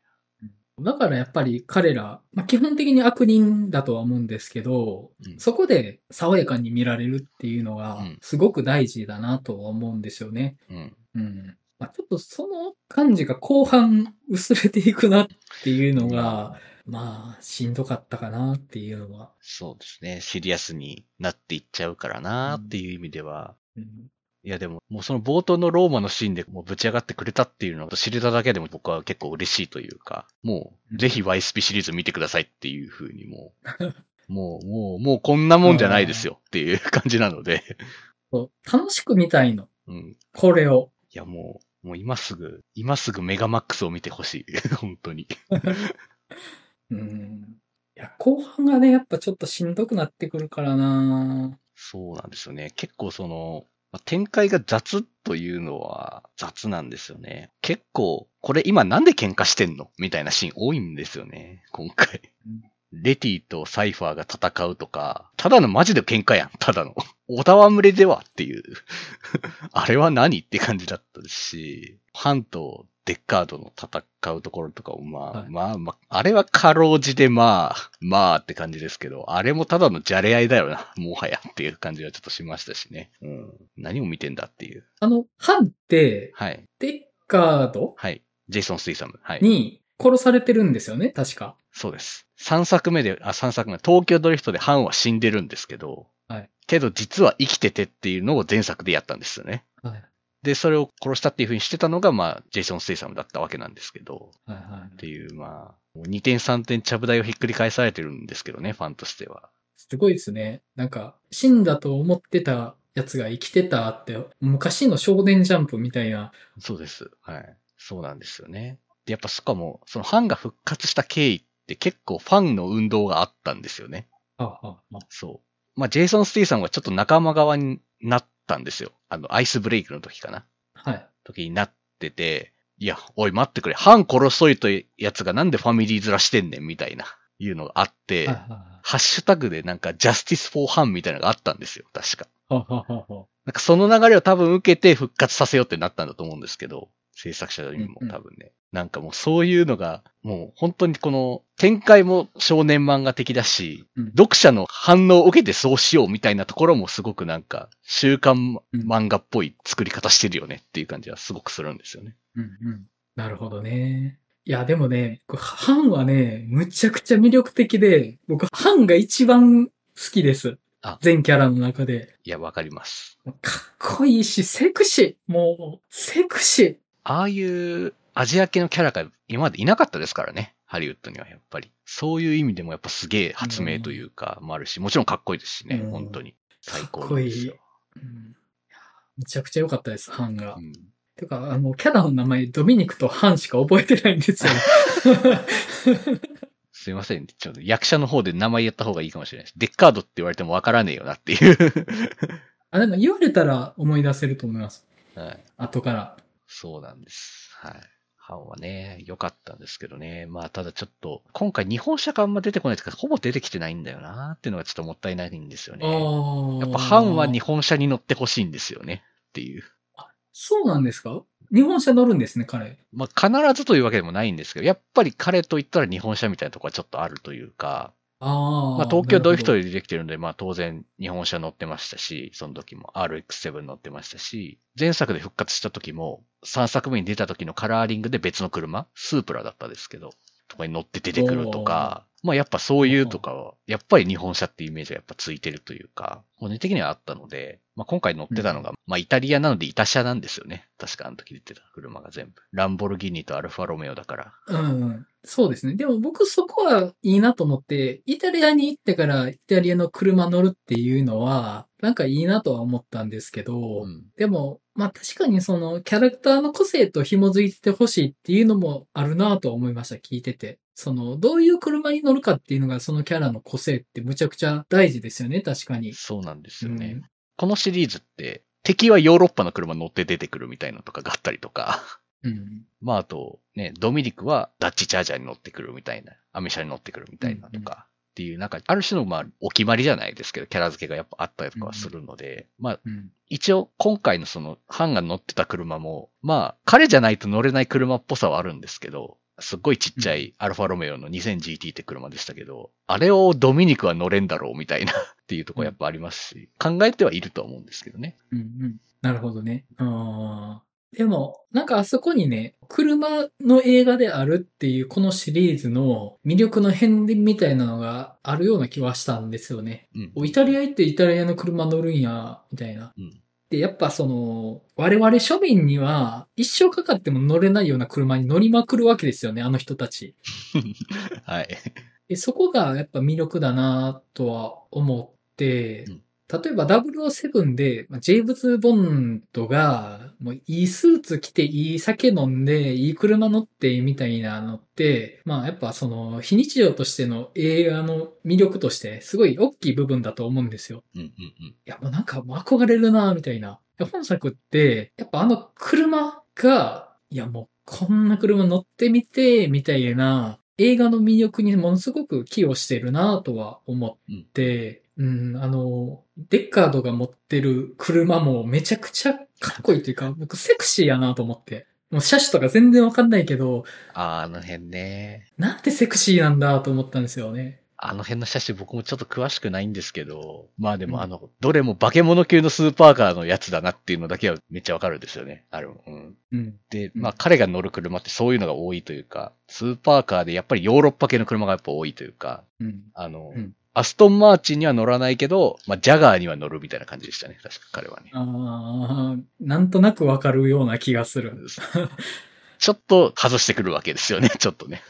だからやっぱり彼ら、まあ、基本的に悪人だとは思うんですけど、うんそこで爽やかに見られるっていうのがうんすごく大事だなとは思うんですよね。うん。うん。まあ、ちょっとその感じが後半薄れていくなっていうのが、まあ、しんどかったかなっていうのは。そうですね。シリアスになっていっちゃうからなっていう意味では、うんいやでも、もうその冒頭のローマのシーンでもうぶち上がってくれたっていうのを知れただけでも僕は結構嬉しいというか、もう、ぜひ YSP シリーズ見てくださいっていう風に もう、もう、もう、もうこんなもんじゃないですよっていう感じなので、楽しく見たいの。うん。これを。いやもう、もう今すぐ、今すぐメガマックスを見てほしい。本当に。うん。や、後半がね、やっぱちょっとしんどくなってくるからなそうなんですよね。結構その、まあ展開が雑というのは雑なんですよね。結構、これ今なんで喧嘩してんのみたいなシーン多いんですよね、今回うん。レティとサイファーが戦うとか、ただのマジで喧嘩やん、ただの。おたわむれではっていう。あれは何って感じだったし、ハンとデッカードの戦うところとかもまあ、はいまあまあ、あれはかろうじてまあ、まあって感じですけど、あれもただのじゃれ合いだよな、もはやっていう感じはちょっとしましたしね。うん。何を見てんだっていう。あの、ハンって、はい。デッカード？はい。ジェイソン・スイサム。はい。に殺されてるんですよね、確か。そうです。3作目で、あ、3作目、東京ドリフトでハンは死んでるんですけど、はい。けど実は生きててっていうのを前作でやったんですよね。はい。で、それを殺したっていう風にしてたのが、まあ、ジェイソン・ステイサムだったわけなんですけど、はいはっていう、まあ、2点3点ちゃぶ台をひっくり返されてるんですけどね、ファンとしては。すごいですね。なんか、死んだと思ってたやつが生きてたって、昔の少年ジャンプみたいな。そうです。はい。そうなんですよね。で、やっぱしかも、そのハンが復活した経緯って結構ファンの運動があったんですよね。あああそう。まあ、ジェイソン・ステイサムはちょっと仲間側になったんですよ。あの、アイスブレイクの時かな。はい。時になってて、いや、おい待ってくれ。ハン殺しといたやつがなんでファミリー面してんねんみたいな、いうのがあって、はいはハッシュタグでなんか、 Justice for Han みたいなのがあったんですよ。確か。い。ははははなんかその流れを多分受けて復活させようってなったんだと思うんですけど、制作者にも多分ね。なんかもうそういうのが、もう本当にこの展開も少年漫画的だし、うん読者の反応を受けてそうしようみたいなところもすごくなんか、週刊漫画っぽい作り方してるよねっていう感じはすごくするんですよね。うんうん。なるほどね。いや、でもね、僕ハンはね、むちゃくちゃ魅力的で、僕、ハンが一番好きですあ。全キャラの中で。いや、わかります。かっこいいし、セクシー。もう、セクシああいうアジア系のキャラが今までいなかったですからね。ハリウッドにはやっぱり。そういう意味でもやっぱすげえ発明というか、もあるし、もちろんかっこいいですしね、うん本当に。最高かっこいい。うん、めちゃくちゃ良かったです、ハンがう。んてか、あの、キャラの名前、ドミニクとハンしか覚えてないんですよ。すいません。ちょっと役者の方で名前言った方がいいかもしれないです。デッカードって言われてもわからねえよなっていう。あ、でも言われたら思い出せると思います。はい。後から。そうなんです。はい。ハンはね、良かったんですけどね。まあ、ただちょっと、今回日本車があんま出てこないというか、ほぼ出てきてないんだよなっていうのがちょっともったいないんですよね。ああ。やっぱハンは日本車に乗ってほしいんですよね。っていう。そうなんですか？日本車乗るんですね、彼。まあ、必ずというわけでもないんですけど、やっぱり彼と言ったら日本車みたいなところはちょっとあるというか、ああ。まあ、東京ドリフトでできてるんで、まあ、当然日本車乗ってましたし、その時も。RX7 乗ってましたし、前作で復活した時も、3作目に出た時のカラーリングで別の車、スープラだったですけど、とかに乗って出てくるとか、まあやっぱそういうとかは、やっぱり日本車ってイメージがやっぱついてるというか、本人的にはあったので、まあ今回乗ってたのが、まあイタリアなのでイタ車なんですよね。確かあの時出てた車が全部。ランボルギーニとアルファロメオだから。うんうん。そうですね。でも僕そこはいいなと思って、イタリアに行ってからイタリアの車乗るっていうのは、なんかいいなとは思ったんですけど、うん。でも、まあ確かにそのキャラクターの個性と紐づいてほしいっていうのもあるなとは思いました、聞いてて。その、どういう車に乗るかっていうのがそのキャラの個性ってむちゃくちゃ大事ですよね、確かに。そうなんですよね。うんこのシリーズって、敵はヨーロッパの車乗って出てくるみたいなのとかがあったりとか、うん。まああと、ね、ドミニクはダッチチャージャーに乗ってくるみたいな、アメ車に乗ってくるみたいなとか、っていう、なんか、ある種のまあ、お決まりじゃないですけど、キャラ付けがやっぱあったりとかはするので、まあ、うん。一応、今回のその、ハンが乗ってた車も、まあ、彼じゃないと乗れない車っぽさはあるんですけど、すっごいちっちゃいアルファロメオの 2000GT って車でしたけど、あれをドミニクは乗れんだろうみたいな っていうところやっぱありますし、考えてはいるとは思うんですけどね。うんうん。なるほどね。ああ。でも、なんかあそこにね、車の映画であるっていうこのシリーズの魅力の変遷みたいなのがあるような気はしたんですよね。うん。おイタリア行ってイタリアの車乗るんや、みたいな。うん。で、やっぱその、我々庶民には一生かかっても乗れないような車に乗りまくるわけですよね、あの人たち。はい。でそこがやっぱ魅力だなとは思って、うん例えば007で、まあジェームズ・ボンドが、もういいスーツ着て、いい酒飲んで、いい車乗って、みたいなのって、まあやっぱその、非日常としての映画の魅力として、すごい大きい部分だと思うんですよ。うんうんうん。いや、もうなんかもう憧れるなみたいな。本作って、やっぱあの車が、いやもうこんな車乗ってみて、みたいな、映画の魅力にものすごく寄与してるなとは思って、うん、あの、デッカードが持ってる車もめちゃくちゃかっこいいというか、僕セクシーやなと思って。もう車種とか全然わかんないけど、あーあの辺ね。なんてセクシーなんだと思ったんですよね。あの辺の車種僕もちょっと詳しくないんですけど、まあでうんもあの、どれも化け物級のスーパーカーのやつだなっていうのだけはめっちゃわかるんですよね。ある。うん。うん。で、うんまあ彼が乗る車ってそういうのが多いというか、スーパーカーでやっぱりヨーロッパ系の車がやっぱ多いというか、うん。あの、うんアストンマーチンには乗らないけど、まあジャガーには乗るみたいな感じでしたね。確か彼はね。ああ、なんとなくわかるような気がする。ちょっと外してくるわけですよね。ちょっとね。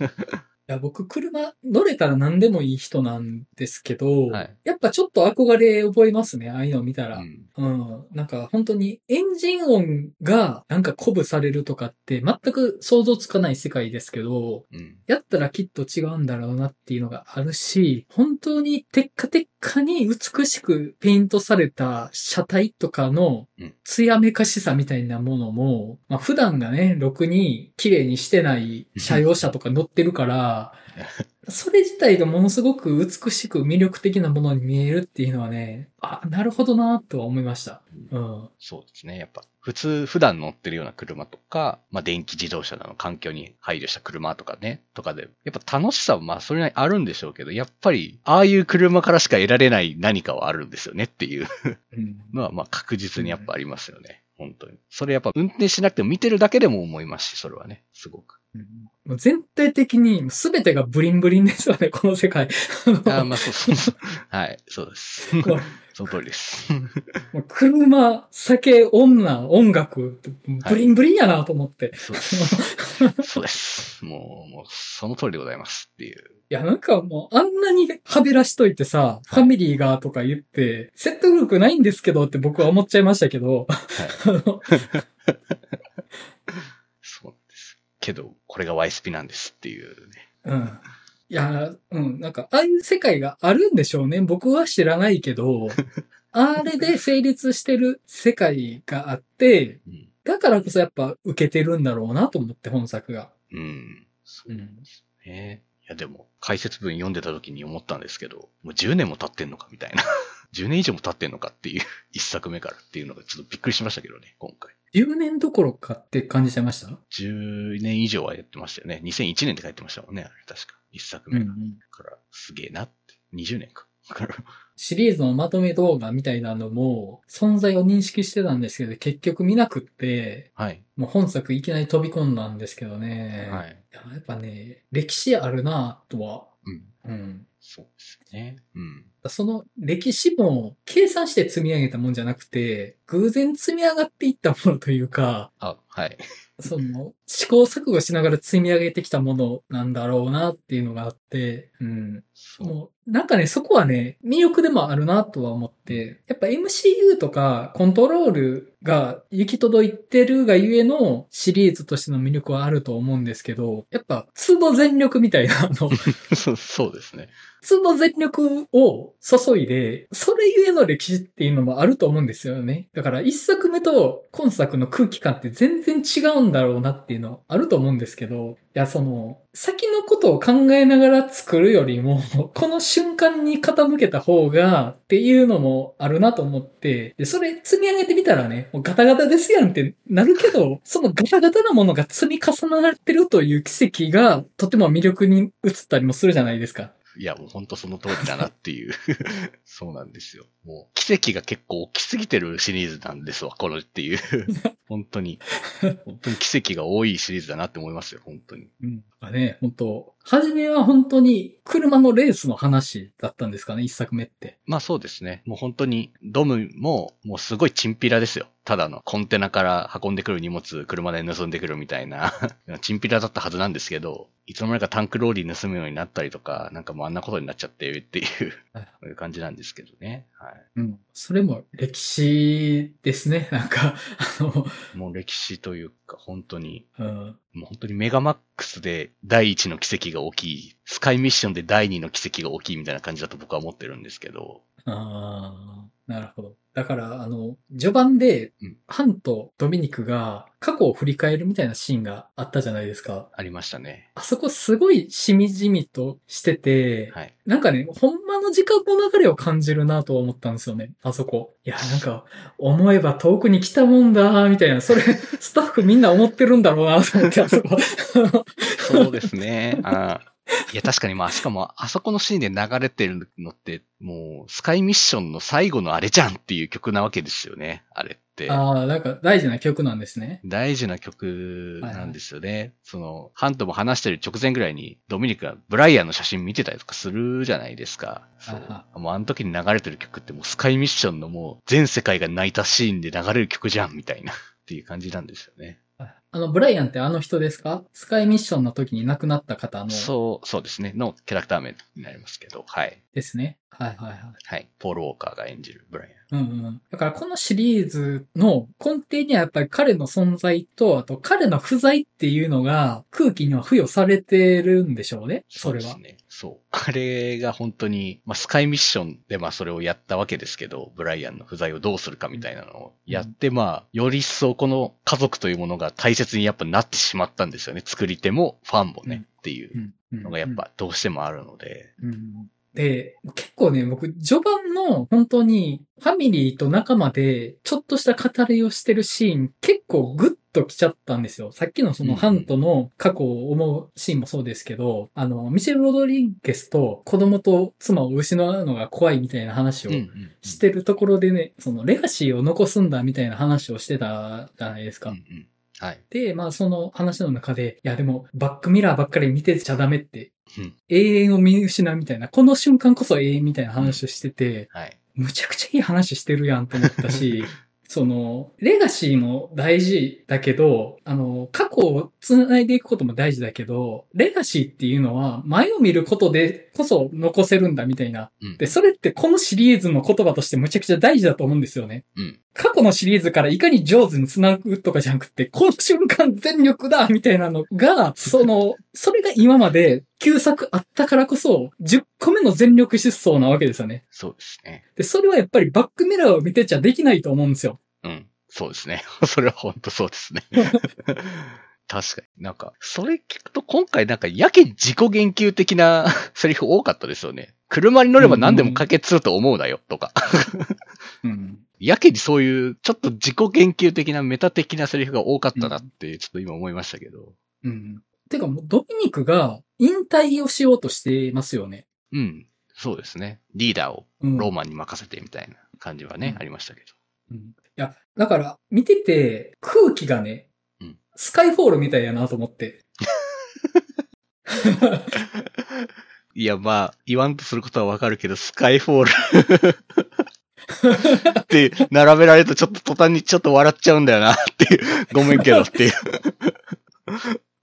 いや、僕、車乗れたら何でもいい人なんですけど、はいやっぱちょっと憧れ覚えますね、ああいうのを見たら。うん。うん。なんか本当にエンジン音がなんか鼓舞されるとかって全く想像つかない世界ですけど、うん。やったらきっと違うんだろうなっていうのがあるし、本当にテッカテッカに美しくペイントされた車体とかのうん艶めかしさみたいなものも、まあ普段がね、ろくに綺麗にしてない車用車とか乗ってるから、それ自体がものすごく美しく魅力的なものに見えるっていうのはね、あ、なるほどなとは思いました。うん。そうですね。やっぱ、普通、普段乗ってるような車とか、まあ、電気自動車なの環境に配慮した車とかね、とかで、やっぱ楽しさはまあ、それなりにあるんでしょうけど、やっぱり、ああいう車からしか得られない何かはあるんですよねっていううん。のは、まあ、確実にやっぱありますよね。本当に。それやっぱ、運転しなくても見てるだけでも思いますし、それはね、すごく。もう全体的に全てがブリンブリンですよね、この世界。ああ、まあ、そうそう。はい、そうです。その通りです。もう車、酒、女、音楽、ブリンブリンやなと思って。そうです。そうです。もう、もう、その通りでございますっていう。いや、なんかもう、あんなにはべらしといてさ、ファミリーがとか言って、説得力ないんですけどって僕は思っちゃいましたけど、はい。けど、これが Y スピなんですっていうね。うん。いや、うん、なんか、ああいう世界があるんでしょうね。僕は知らないけど、あれで成立してる世界があって、うん。だからこそやっぱ受けてるんだろうなと思って、本作が。うん。そううん。ね。いや、でも、解説文読んでた時に思ったんですけど、もう10年も経ってんのかみたいな。10年以上も経ってんのかっていう、一作目からっていうのがちょっとびっくりしましたけどね、今回。10年どころかって感じちゃいました？10年以上はやってましたよね。2001年って書いてましたもんね、あれ確か。一作目から、すげえなって。20年か。シリーズのまとめ動画みたいなのも存在を認識してたんですけど、結局見なくって、はい。もう本作いきなり飛び込んだんですけどね。はい。やっぱね、歴史あるなとは。うん。うん。そうですね。うん。その歴史も計算して積み上げたもんじゃなくて、偶然積み上がっていったものというか、あ、はい。その試行錯誤しながら積み上げてきたものなんだろうなっていうのがあって、うん。そう。もう、なんかね、そこはね、魅力でもあるなとは思って、やっぱ MCU とかコントロールが行き届いてるがゆえのシリーズとしての魅力はあると思うんですけど、やっぱ、都度全力みたいな、あの、そうですね。都度全力を注いで、それゆえの歴史っていうのもあると思うんですよね。だから一作目と今作の空気感って全然違うんだろうなってっていうのあると思うんですけど、いや、その、先のことを考えながら作るよりも、この瞬間に傾けた方がっていうのもあるなと思って、で、それ積み上げてみたらね、もうガタガタですやんってなるけど、そのガタガタなものが積み重なってるという奇跡がとても魅力に映ったりもするじゃないですか。いや、もう本当その通りだなっていう。そうなんですよ。もう、奇跡が結構大きすぎてるシリーズなんですわ、このっていう。本当に。本当に奇跡が多いシリーズだなって思いますよ、本当に。うん。ね、本当初めは本当に車のレースの話だったんですかね、一作目って。まあそうですね。もう本当に、ドムも、もうすごいチンピラですよ。ただのコンテナから運んでくる荷物、車で盗んでくるみたいな、チンピラだったはずなんですけど、いつの間にかタンクローリー盗むようになったりとか、なんかもうあんなことになっちゃってるってい ういう感じなんですけどね。はい。うん。それも歴史ですね。なんか、あの、もう歴史というか、本当に、うん。もう本当にメガマックスで第一の奇跡が大きい、スカイミッションで第二の奇跡が大きいみたいな感じだと僕は思ってるんですけど、ああ、なるほど。だから、あの、序盤でうん、ハンとドミニクが過去を振り返るみたいなシーンがあったじゃないですか。ありましたね。あそこすごいしみじみとしてて、はい。なんかね、ほんまの時間の流れを感じるなと思ったんですよね、あそこ。いや、なんか、思えば遠くに来たもんだ、みたいな、それ、スタッフみんな思ってるんだろうな、と思って、あそこ。そうですね。あーいや、確かにまあ、しかも、あそこのシーンで流れてるのって、もう、スカイミッションの最後のあれじゃんっていう曲なわけですよね。あれって。ああ、なんか大事な曲なんですね。大事な曲なんですよね。その、ハントも話してる直前ぐらいに、ドミニクがブライアンの写真見てたりとかするじゃないですか。そうは。もうあの時に流れてる曲ってもうスカイミッションのもう全世界が泣いたシーンで流れる曲じゃんみたいなっていう感じなんですよね。あの、ブライアンってあの人ですか？スカイミッションの時に亡くなった方のそう、そうですね。のキャラクター名になりますけど、はい。ですね。はいはいはい。はい。ポール・ウォーカーが演じるブライアン。うんうん。だからこのシリーズの根底にはやっぱり彼の存在と、あと彼の不在っていうのが空気には付与されてるんでしょうね。それは。うですね。そう。あれが本当に、まあ、スカイミッションでまあそれをやったわけですけど、ブライアンの不在をどうするかみたいなのをやって、まあ、より一層この家族というものが大切にやっぱなってしまったんですよね。作り手もファンもね、うんっていううんうんのがやっぱどうしてもあるので。うんで、結構ね、僕、序盤の本当にファミリーと仲間でちょっとした語りをしてるシーン結構グッと来ちゃったんですよ。さっきのそのうんハントの過去を思うシーンもそうですけど、あの、ミシェル・ロドリゲスと子供と妻を失うのが怖いみたいな話をしてるところでね、そのレガシーを残すんだみたいな話をしてたじゃないですか。うんうんはい。で、まあその話の中で、いやでもバックミラーばっかり見てちゃダメって、うん永遠を見失うみたいな、この瞬間こそ永遠みたいな話をしてて、はい。むちゃくちゃいい話してるやんと思ったし、その、レガシーも大事だけど、あの、過去を繋いでいくことも大事だけど、レガシーっていうのは前を見ることでこそ残せるんだみたいな。うんで、それってこのシリーズの言葉としてむちゃくちゃ大事だと思うんですよね。うん。過去のシリーズからいかに上手に繋ぐとかじゃなくて、この瞬間全力だみたいなのが、その、それが今まで旧作あったからこそ、10個目の全力疾走なわけですよね。そうですね。で、それはやっぱりバックミラーを見てちゃできないと思うんですよ。うん。そうですね。それは本当そうですね。確かに。なんか、それ聞くと今回なんかやけ自己言及的な セリフ多かったですよね。車に乗れば何でも解決すると思うなよとか。うん。やけにそういうちょっと自己言及的なメタ的なセリフが多かったなってちょっと今思いましたけど。うん。てかもうドミニクが引退をしようとしてますよね。うん。そうですね。リーダーをうん。ローマンに任せてみたいな感じはね、うんありましたけど。うん。いや、だから、見てて空気がね、うんスカイフォールみたいやなと思って。いや、まあ、言わんとすることはわかるけど、スカイフォールって並べられるとちょっと途端にちょっと笑っちゃうんだよなっていう。ごめんけどっていう。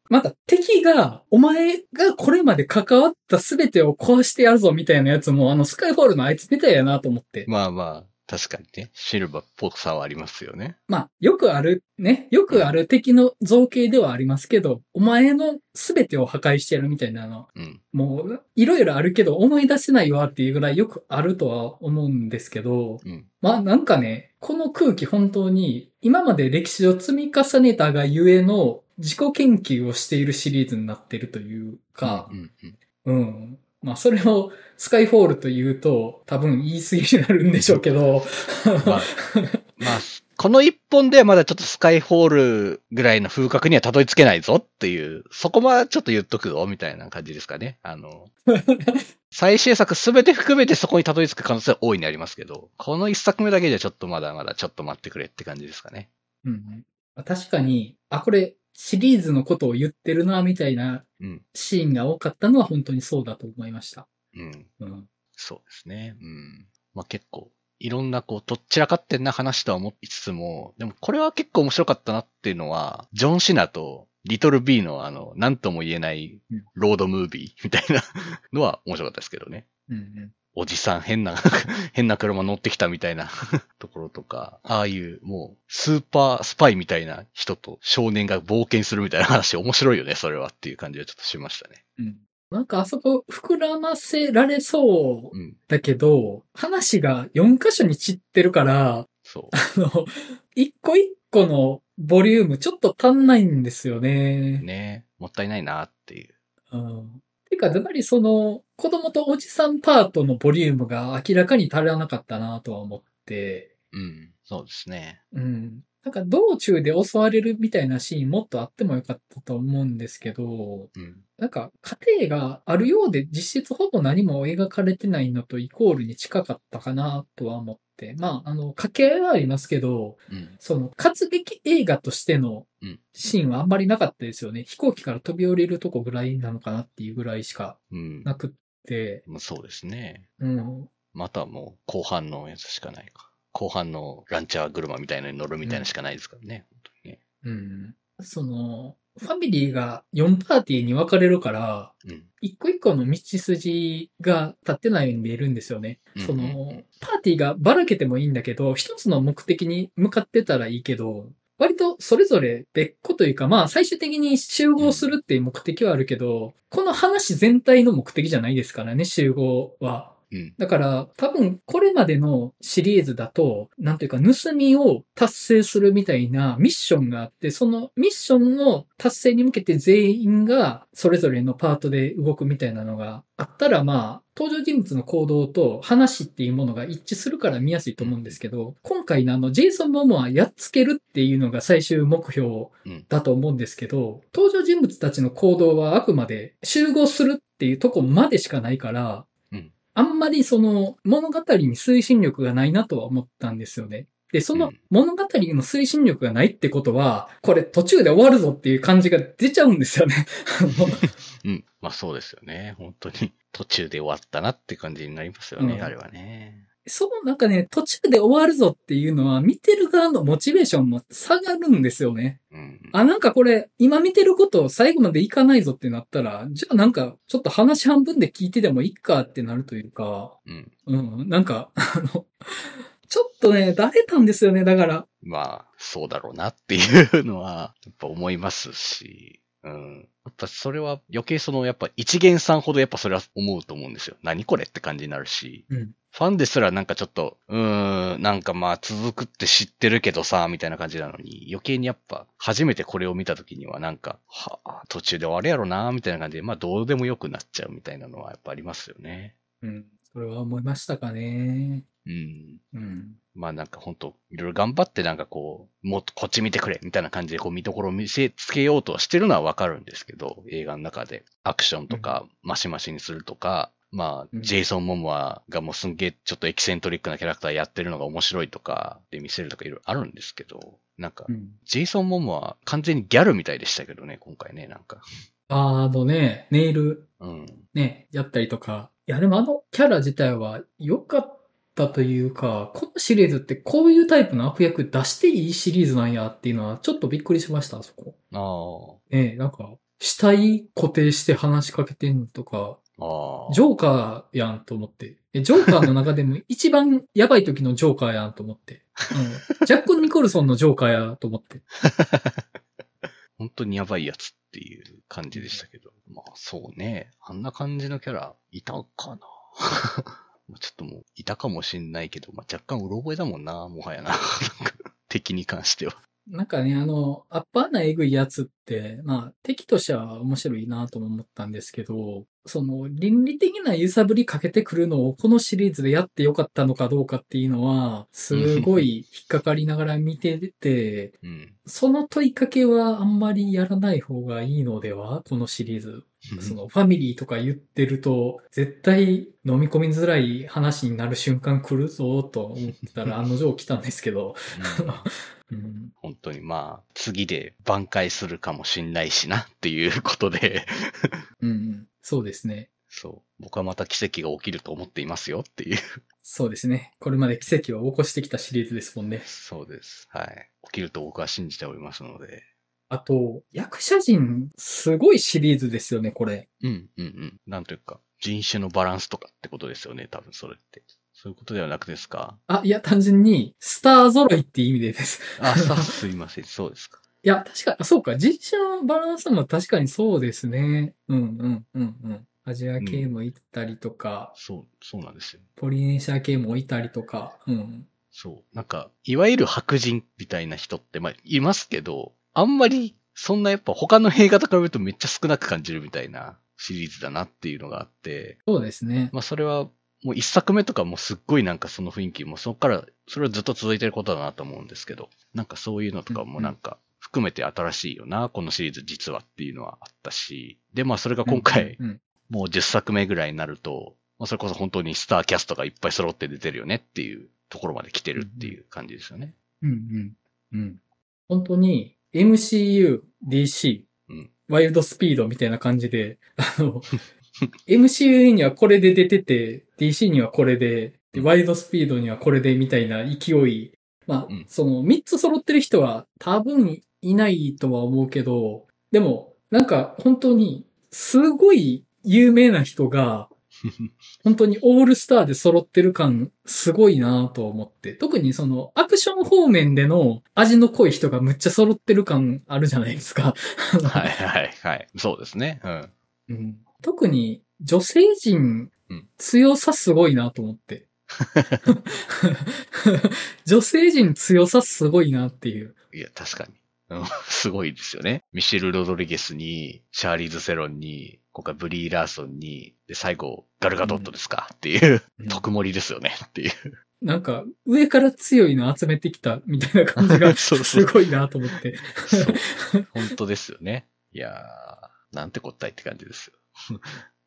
また敵が、お前がこれまで関わった全てを壊してやるぞみたいなやつも、あのスカイフォールのあいつみたいやなと思って。まあまあ、確かにね、シルバーっぽさはありますよね。まあ、よくある、ね、よくある敵の造形ではありますけど、お前の全てを破壊してやるみたいなの、うん。もう、いろいろあるけど思い出せないわっていうぐらいよくあるとは思うんですけど、うん。まあなんかね、この空気本当に今まで歴史を積み重ねたがゆえの自己研究をしているシリーズになっているというかう、んうん。うん。まあそれをスカイフォールと言うと多分言い過ぎになるんでしょうけど、まあ、まあ、この一本ではまだちょっとスカイフォールぐらいの風格にはたどり着けないぞっていう、そこはちょっと言っとくぞ、みたいな感じですかね。あの、最終作すべて含めてそこにたどり着く可能性は大いにありますけど、この一作目だけじゃちょっとまだまだちょっと待ってくれって感じですかね。うん、確かに、あ、これシリーズのことを言ってるな、みたいなうん。シーンが多かったのは本当にそうだと思いました。うん。うん。そうですね。うん。まあ結構いろんなこう、とっちらかってんな話とは思いつつも、でもこれは結構面白かったなっていうのは、ジョン・シナとリトル・ビーのあの、なんとも言えないロードムービーみたいなのは面白かったですけどね。うんうん。おじさん変な、変な車乗ってきたみたいな ところとか、ああいうもうスーパースパイみたいな人と少年が冒険するみたいな 話面白いよね、それはっていう感じはちょっとしましたね。うん。なんかあそこ膨らませられそううん。だけど、話が4箇所に散ってるから、そあの、一個一個のボリュームちょっと足んないんですよう。ね。ねもったいないなっていう。うん。てか、ずばりその、子供とおじさんパートのボリュームが明らかに足らなかったなとは思って、うん。そうですね。うん。なんか道中で襲われるみたいなシーンもっとあってもよかったと思うんですけど、うん。なんか家庭があるようで実質ほぼ何も描かれてないのとイコールに近かったかなとは思って、まあ、あの、掛け合いはありますけど、うん。その活劇映画としてのうんシーンはあんまりなかったですよね。飛行機から飛び降りるとこぐらいなのかなっていうぐらいしかうん。なくって、まあそうですね。うん。またもう後半のやつしかないか。後半のランチャー車みたいなのに乗るみたいなのしかないですからね。本当にね。うん。その、ファミリーが4パーティーに分かれるから、うん。一個一個の道筋が立ってないように見えるんですよね。そうんうんうの、パーティーがばらけてもいいんだけど、一つの目的に向かってたらいいけど、割とそれぞれ別個というか、まあ最終的に集合するっていう目的はあるけど、この話全体の目的じゃないですからね、集合は。うん。だから、多分、これまでのシリーズだと、なんというか、盗みを達成するみたいなミッションがあって、そのミッションの達成に向けて全員がそれぞれのパートで動くみたいなのがあったら、まあ、登場人物の行動と話っていうものが一致するから見やすいと思うんですけど、今回のあの、ジェイソン・モモはやっつけるっていうのが最終目標うん。だと思うんですけど、登場人物たちの行動はあくまで集合するっていうとこまでしかないから、うんあんまりその物語に推進力がないなとは思ったんですよね。で、その物語の推進力がないってことは、これ途中で終わるぞっていう感じが出ちゃうんですよね。うん。まあそうですよね。本当に途中で終わったなって感じになりますよね、うんあれはね。そう、なんかね、途中で終わるぞっていうのは、見てる側のモチベーションも下がるんですよね。うん。あ、なんかこれ、今見てることを最後までいかないぞってなったら、じゃあなんか、ちょっと話半分で聞いてでもいいかってなるというか、うん。うん、なんか、あの、ちょっとね、だれたんですよね、だから。まあ、そうだろうなっていうのは、やっぱ思いますし、うん。やっぱそれは余計その、やっぱ一元さんほどやっぱそれは思うと思うんですよ。何これって感じになるし。うん。ファンですらなんかちょっと、うーん、なんかまあ続くって知ってるけどさ、みたいな感じなのに、余計にやっぱ初めてこれを見た時にはなんか、はあ、途中で終わるやろな、みたいな感じで、まあどうでもよくなっちゃうみたいなのはやっぱありますよね。うん。それは思いましたかね。うん。うん。まあなんか本当いろいろ頑張ってなんかこう、もっとこっち見てくれみたいな感じでこう見どころを見せつけようとはしてるのはわかるんですけど、映画の中でアクションとかマシマシにするとか、まあ、うんジェイソン・モモアがもうすんげえちょっとエキセントリックなキャラクターやってるのが面白いとかで見せるとかいろいろあるんですけど、なんかう、ん。ジェイソン・モモア完全にギャルみたいでしたけどね、今回ね、なんか。あのね、ネイルうん。ね、やったりとか。いや、でもあのキャラ自体は良かったというか、このシリーズってこういうタイプの悪役出していいシリーズなんやっていうのはちょっとびっくりしました、あそこ。あねなんか、死体固定して話しかけてんのとか、あ。ああ。ジョーカーやんと思って。えジョーカーの中でも一番やばい時のジョーカーやんと思って。うん、ジャック・ニコルソンのジョーカーやと思って。本当にやばいやつっていう感じでしたけど。まあそうね。あんな感じのキャラいたかな？ちょっともういたかもしんないけど、まあ若干うろ覚えだもんな、もはやな。敵に関しては。なんかね、あの、アッパーなエグいやつって、まあ、敵としては面白いなとも思ったんですけど、その、倫理的な揺さぶりかけてくるのをこのシリーズでやってよかったのかどうかっていうのは、すごい引っかかりながら見てて、うん。その問いかけはあんまりやらない方がいいのではこのシリーズ。そのファミリーとか言ってると、絶対飲み込みづらい話になる瞬間来るぞと思ってたら 案の定来たんですけど。うん うん本当にまあ、次で挽回するかもしんないしなっていうことで、うんうん、そうですね。そう。僕はまた奇跡が起きると思っていますよっていう。そうですね。これまで奇跡を起こしてきたシリーズですもんね。そうです。はい。起きると僕は信じておりますので。あと、役者陣、すごいシリーズですよね、これ。うん、うん、うん。なんというか、人種のバランスとかってことですよね、多分それって。そういうことではなくてですか？あ、いや、単純に、スター揃いって意味でです。あ、さ、すいません。そうですか。いや、確か、あそうか、人種のバランスも確かにそうですね。うん、うん、うん、うん。アジア系もいたりとか、そう、そうなんですよ。ポリネシア系もいたりとか、うん。そう。なんか、いわゆる白人みたいな人って、まあ、いますけど、あんまり、そんなやっぱ他の映画と比べるとめっちゃ少なく感じるみたいなシリーズだなっていうのがあって、そうですね。まあそれは、もう一作目とかもすっごいなんかその雰囲気もそこから、それはずっと続いてることだなと思うんですけど、なんかそういうのとかもなんか含めて新しいよな、このシリーズ実はっていうのはあったし、でまあそれが今回、もう10作目ぐらいになると、まあ、それこそ本当にスターキャストがいっぱい揃って出てるよねっていうところまで来てるっていう感じですよね。うん、うん、うん。本当に、MCU、DC、うんワイルドスピードみたいな感じで、あの、MCU にはこれで出てて、DC にはこれで、でワイルドスピードにはこれでみたいな勢い。まあ、うんその3つ揃ってる人は多分いないとは思うけど、でも、なんか本当に、すごい有名な人が、本当にオールスターで揃ってる感すごいなと思って。特にそのアクション方面での味の濃い人がむっちゃ揃ってる感あるじゃないですか。はいはいはい。そうですね。うん。うん、特に女性陣うん強さすごいなと思って。女性陣強さすごいなっていう。いや、確かに。うんすごいですよね。ミシェル・ロドリゲスに、シャーリーズ・セロンに、今回ブリー・ラーソンに、で、最後、ガルガドットですか、っていう、うん特盛りですよねっていう。なんか上から強いの集めてきたみたいな感じが すごいなと思って。そう。本当ですよね。いやー、なんてこったいって感じですよ。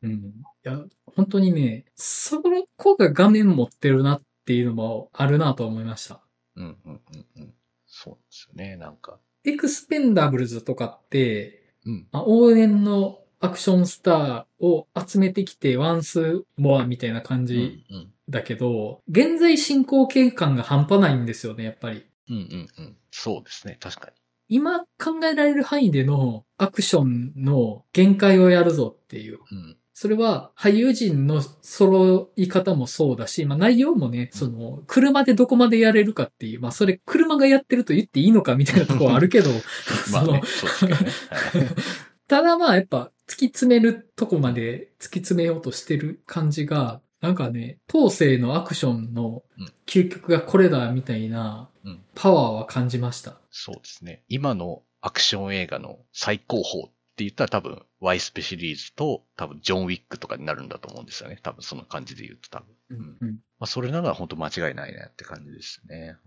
うん。いや、本当にね、そこが画面持ってるなっていうのもあるなと思いました。うんうんうんうん。そうですよね、なんか。エクスペンダブルズとかって、うん。まあ、応援のアクションスターを集めてきて、ワンスモアみたいな感うんじうん。だけど、現在進行形感が半端ないんですよね、やっぱり。うんうんうん。そうですね、確か今考えられる範囲でのアクションの限界をやるぞっていう。に。うん。それは俳優陣の揃い方もそうだし、まあ内容もね、その、車でどこまでやれるかっていう、まあそれ車がやってると言っていいのかみたいなところはあるけど、まあね、そうですけどね。は いただまあやっぱ突き詰めるとこまで突き詰めようとしてる感じが、なんかね、当世のアクションのうん究極がこれだみたいなうんパワーは感じました。そうですね。今のアクション映画の最高峰って言ったら多分、ワイスペシリーズと多分、ジョン・ウィックとかになるんだと思うんですよね。多分、その感じで言うと多分。うんうんまあ、それなら本当間違いないねって感じですね。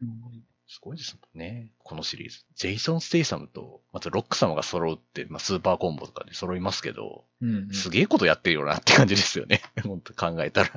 うんうんすごいですもんね。このシリーズ。ジェイソン・ステイサムと、またロック様が揃うって、まあ、スーパーコンボとかで揃いますけど、うんうんすげえことやってるよなって感じですよね。本当考えたら。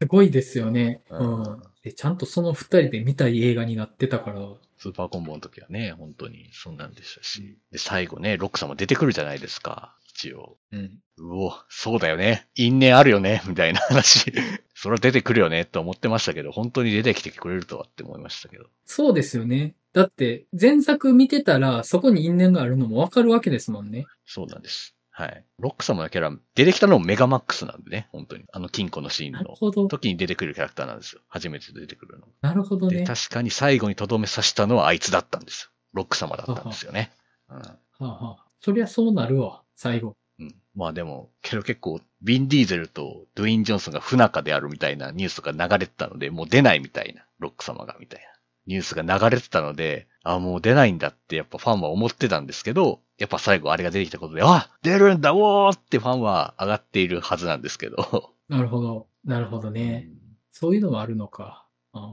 すごいですよね。ううんん。で、ちゃんとその二人で見たい映画になってたから、スーパーコンボの時はね、本当にそんなんでしたし。で、最後ね、ロック様出てくるじゃないですか。一応。うん。うお、そうだよね。因縁あるよね。みたいな話。それは出てくるよね。と思ってましたけど、本当に出てきてくれるとはって思いましたけど。そうですよね。だって、前作見てたら、そこに因縁があるのもわかるわけですもんね。そうなんです。はい。ロック様のキャラ、出てきたのもメガマックスなんでね。本当に。あの金庫のシーンの。時に出てくるキャラクターなんですよ。初めて出てくるの。なるほどで、ね。確かに最後にとどめさせたのはあいつだったんですよ。ロック様だったんですよね。うん。はあはあ、そりゃそうなるわ、最後。うん。まあでも、けど結構、ビン・ディーゼルとドゥイン・ジョンソンが不仲であるみたいなニュースとか流れてたので、もう出ないみたいな、ロック様がみたいな。ニュースが流れてたので、あ、もう出ないんだってやっぱファンは思ってたんですけど、やっぱ最後あれが出てきたことで、あ出るんだおーってファンは上がっているはずなんですけど。なるほど。なるほどね。うんそういうのはあるのか。うんうん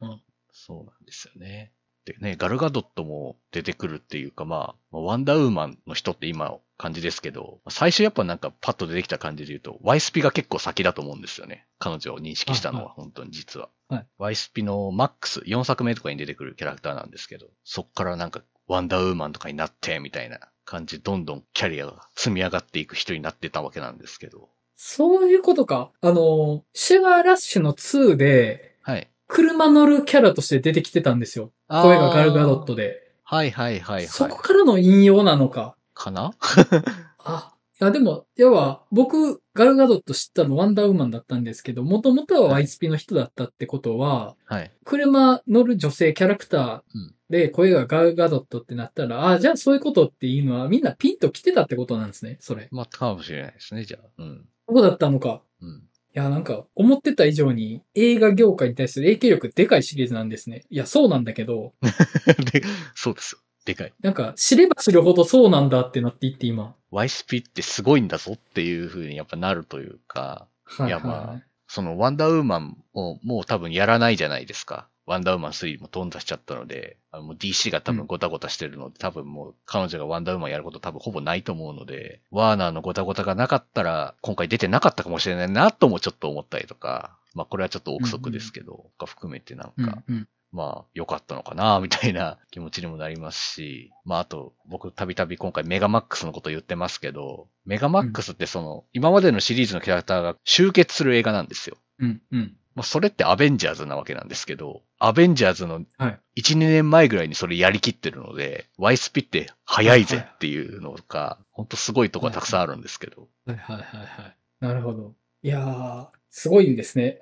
うんうん。そうなんですよね。でね、ガルガドットも出てくるっていうか、まあ、まあワンダーウーマンの人って今感じですけど、最初やっぱなんかパッと出てきた感じで言うと、ワイスピが結構先だと思うんですよね。彼女を認識したのはいは本当に実は。はいワイスピのマックス、4作目とかに出てくるキャラクターなんですけど、そっからなんかワンダーウーマンとかになって、みたいな感じ、どんどんキャリアが積み上がっていく人になってたわけなんですけど、そういうことか。あの、シュガーラッシュの2で、はい。車乗るキャラとして出てきてたんですよ。声がガルガドットで。はいはいはいはいそこ。からの引用なのか。かな？あ、いやでも、要は、僕、ガルガドット知ったのワンダーウーマンだったんですけど、もともとはワイスピの人だったってことは、はい。車乗る女性キャラクターうんで声がガルガドットってなったら、あじゃあそういうことっていうのはみんなピンと来てたってことなんですね、それ。まあ、かもしれないですね、じゃあ。うん。そうだったのか。うん。いや、なんか、思ってた以上に映画業界に対する影響力でかいシリーズなんですね。いや、そうなんだけど、で、そうですよ。でかい。なんか、知れば知るほどそうなんだってなっていって今。ワイスピってすごいんだぞっていう風にやっぱなるというか、はいやまあそのワンダーウーマンももう多分やらないじゃないですか。ワンダーウーマン3も頓挫しちゃったので、あのもう DC が多分ゴタゴタしてるので、多分もう彼女がワンダーウーマンやること多分ほぼないと思うので、ワーナーのゴタゴタがなかったら、今回出てなかったかもしれないなともちょっと思ったりとか、まあこれはちょっと憶測ですけど、が含めてなんか、うんうん。まあ、良かったのかな、みたいな 気持ちにもなりますし、まあ、あと、僕、たびたび今回メガマックスのこと言ってますけど、メガマックスってその、今までのシリーズのキャラクターが集結する映画なんですよ。うんうん。まあ、それってアベンジャーズなわけなんですけど、アベンジャーズのはい。1、2年前ぐらいにそれやりきってるので、ワイスピって早いぜっていうのが、ほんとすごいとこがたくさんあるんですけど。はいはいはいはい。なるほど。いやー、すごいんですね。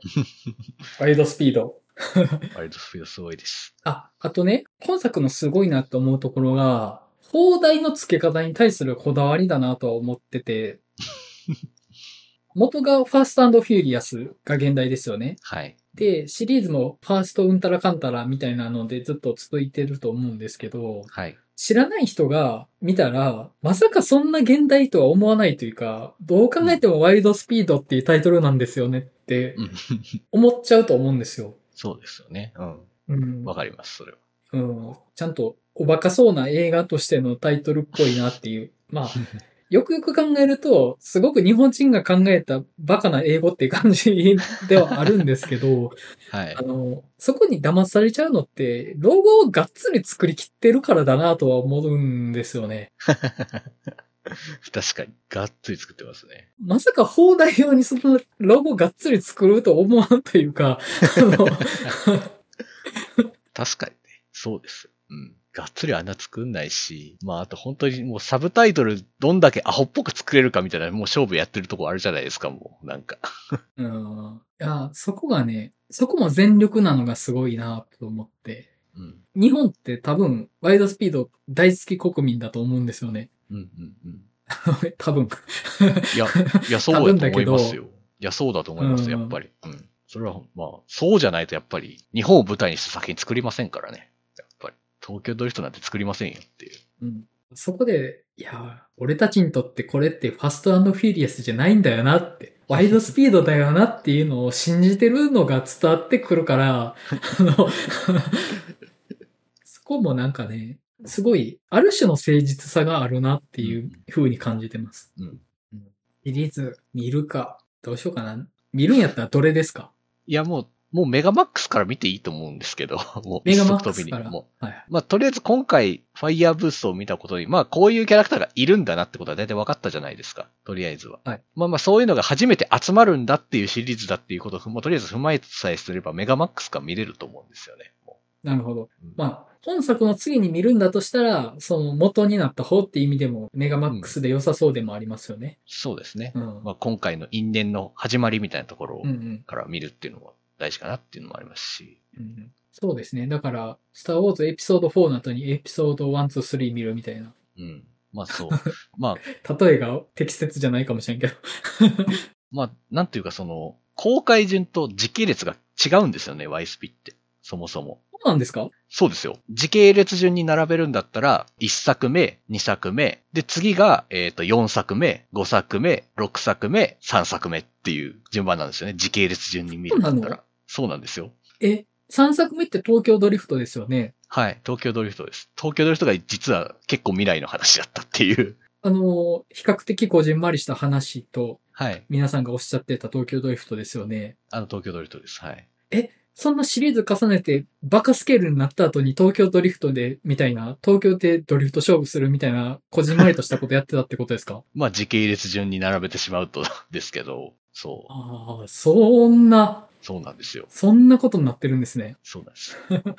ワイルドスピード。ワイルドスピードすごいです。あ、あとね、本作のすごいなと思うところが、放題の付け方に対するこだわりだなとは思ってて、元が Fast Furious が原題ですよね。はい。で、シリーズも Fast ウンタラカンタラみたいなのでずっと続いてると思うんですけど、はい。知らない人が見たら、まさかそんな原題とは思わないというか、どう考えてもワイルドスピードっていうタイトルなんですよねってうん思っちゃうと思うんですよ。そうですよね。うん。うん。わかります、それは。うん。ちゃんとおバカそうな映画としてのタイトルっぽいなっていう。まあ、よくよく考えると、すごく日本人が考えたバカな英語っていう感じではあるんですけど、はいあ。の、そこに騙されちゃうのって、ロゴをがっつり作りきってるからだなとは思うんですよね。確かに、がっつり作ってますね。まさか放題用にそのロゴがっつり作ると思わんというか、確かにね。そうです。うん。がっつりあんな作んないし、まああと本当にもうサブタイトルどんだけアホっぽく作れるかみたいなもう勝負やってるとこあるじゃないですか、もう。なんか。うんいや、そこがね、そこも全力なのがすごいなと思って。うん。日本って多分、ワイドスピード大好き国民だと思うんですよね。うんうんうん。多分。いや、いや、そうだけど思いますよ。いや、そうだと思います、うんやっぱり。うん。それは、まあ、そうじゃないとやっぱり、日本を舞台にした作品作りませんからね。やっぱり。東京ドリフトなんて作りませんよっていう。うん、そこで、いや、俺たちにとってこれって Fast Furious じゃないんだよなって、ワイルドスピードだよなっていうのを信じてるのが伝わってくるから、あの、そこもなんかね、すごい、ある種の誠実さがあるなっていう風に感じてます。うん。シリーズ見るか、どうしようかな。見るんやったらどれですか？いや、もう、もうメガマックスから見ていいと思うんですけど、もう、メガマッ一足飛びにクスから。もうはい。まあ、とりあえず今回、ファイヤーブーストを見たことに、まあ、こういうキャラクターがいるんだなってことは大体分かったじゃないですか。とりあえずは。はい。まあまあ、そういうのが初めて集まるんだっていうシリーズだっていうことを、もうとりあえず踏まえさえすれば、メガマックスから見れると思うんですよね。もなるほどうん。まあ、本作の次に見るんだとしたら、その元になった方って意味でも、メガマックスで良さそうでもありますよね。うそうですね。うん。まあ、今回の因縁の始まりみたいなところうんうんから見るっていうのも大事かなっていうのもありますし。うんそうですね。だから、スターウォーズエピソード4の後にエピソード1、2、3見るみたいな。うん。まあそう。まあ、例えが適切じゃないかもしれんけど。まあ、なんていうかその、公開順と時系列が違うんですよね、ワイスピって。そもそも。そうなんですか？そうですよ。時系列順に並べるんだったら、1作目、2作目、で、次が、えっ、と、4作目、5作目、6作目、3作目っていう順番なんですよね。時系列順に見るんだったそうなの？ら。そうなんですよ。え、3作目って東京ドリフトですよね？はい。東京ドリフトです。東京ドリフトが実は結構未来の話だったっていう。あの、比較的こじんまりした話と、はい。皆さんがおっしゃってた東京ドリフトですよね。あの東京ドリフトです。はい。そんなシリーズ重ねてバカスケールになった後に東京ドリフトで、みたいな、東京でドリフト勝負するみたいな、こじんまりとしたことやってたってことですか？まあ時系列順に並べてしまうとですけど、そう。ああ、そんな、そうなんですよ。そんなことになってるんですね。そうなんです。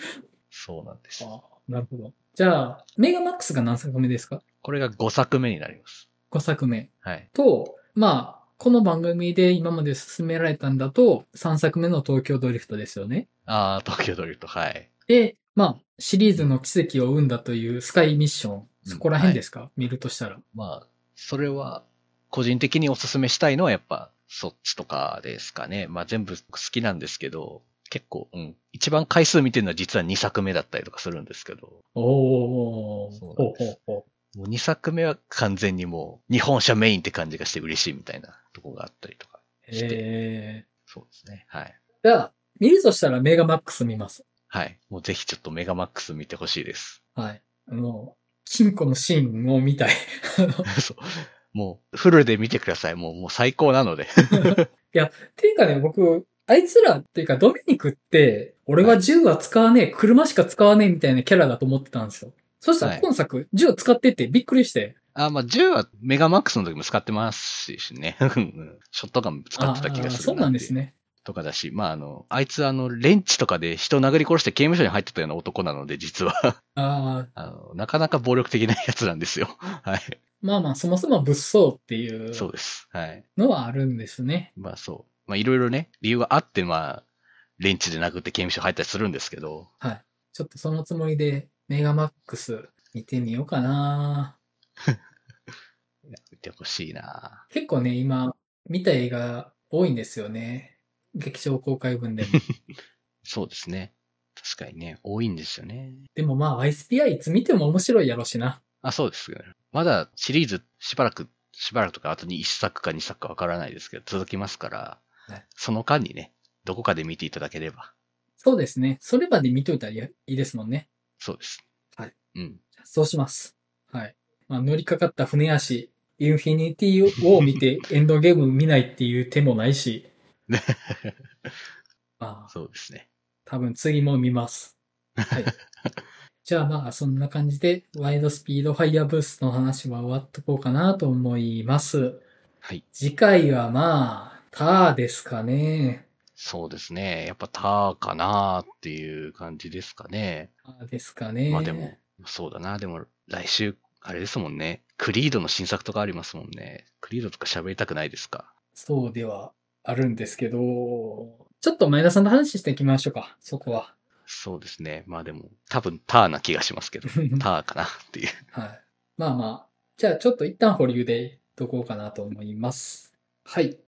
そうなんです。ああ、なるほど。じゃあ、メガマックスが何作目ですか？これが5作目になります。?5 作目。はい。と、まあ、この番組で今まで進められたんだと、3作目の東京ドリフトですよね。ああ、東京ドリフト、はい。で、まあ、シリーズの奇跡を生んだというスカイミッション、そこら辺ですか、見るとしたら。まあ、それは、個人的にお勧めしたいのはやっぱ、そっちとかですかね。まあ全部好きなんですけど、結構、うん。一番回数見てるのは実は2作目だったりとかするんですけど、おー。そうほなんですほほもう2作目は完全にもう、日本車メインって感じがして嬉しいみたいなとこがあったりとか。してえそうですね。はい。ー。じゃあ、見るとしたらメガマックス見ます？はい。もうぜひちょっとメガマックス見てほしいです。はい。あの、金庫のシーンを見たい。そう。もう、フルで見てください。もう、もう最高なので。っていうかね、僕、あいつらっていうかドミニクって、俺は銃は使わねえ、車しか使わねえみたいなキャラだと思ってたんですよ。そしたはいら今作、銃使っててびっくりして。あ、まあ、10はメガマックスの時も使ってますしね。うんショットガン使ってた気がするそうなんですね。ね。とかだし、まあ、あの、あいつあの、レンチとかで人を殴り殺して刑務所に入ってたような男なので、実は。ああ、あの、なかなか暴力的なやつなんですよ。はい。まあまあ、そもそも物騒っていうそうです。はい。のはあるんですね。まあ、そう。まあ、いろいろね、理由があって、まあ、レンチで殴って刑務所入ったりするんですけど、はい。ちょっとそのつもりで、メガマックス見てみようかな。見てほしいな結構ね、今、見た映画多いんですよね。劇場公開分でも。そうですね。確かにね、多いんですよね。でもまあ、ISPI いつ見ても面白いやろしな。あ、そうですよね。まだシリーズしばらく、しばらくとか後に1作か2作かわからないですけど、続きますから、はいその間にね、どこかで見ていただければ。そうですね。それまで見といたらいいですもんね。そうです。はい。うん。そうします。はい。まあ、乗りかかった船足、インフィニティを見て エンドゲーム見ないっていう手もないし。まあ、そうですね。多分次も見ます。はい。じゃあまあ、そんな感じで、ワイドスピードファイヤーブーストの話は終わっとこうかなと思います。はい。次回はまあ、ターですかね。そうですね。やっぱターかなっていう感じですかね。ターですかね。まあでも、そうだな。でも、来週、あれですもんね。クリードの新作とかありますもんね。クリードとか喋りたくないですか？そうではあるんですけど、ちょっと前田さんの話していきましょうか、そこは。そうですね。まあでも、多分ターな気がしますけど、ターかなっていう。はい。まあまあ。じゃあちょっと一旦保留でいっとこうかなと思います。はい。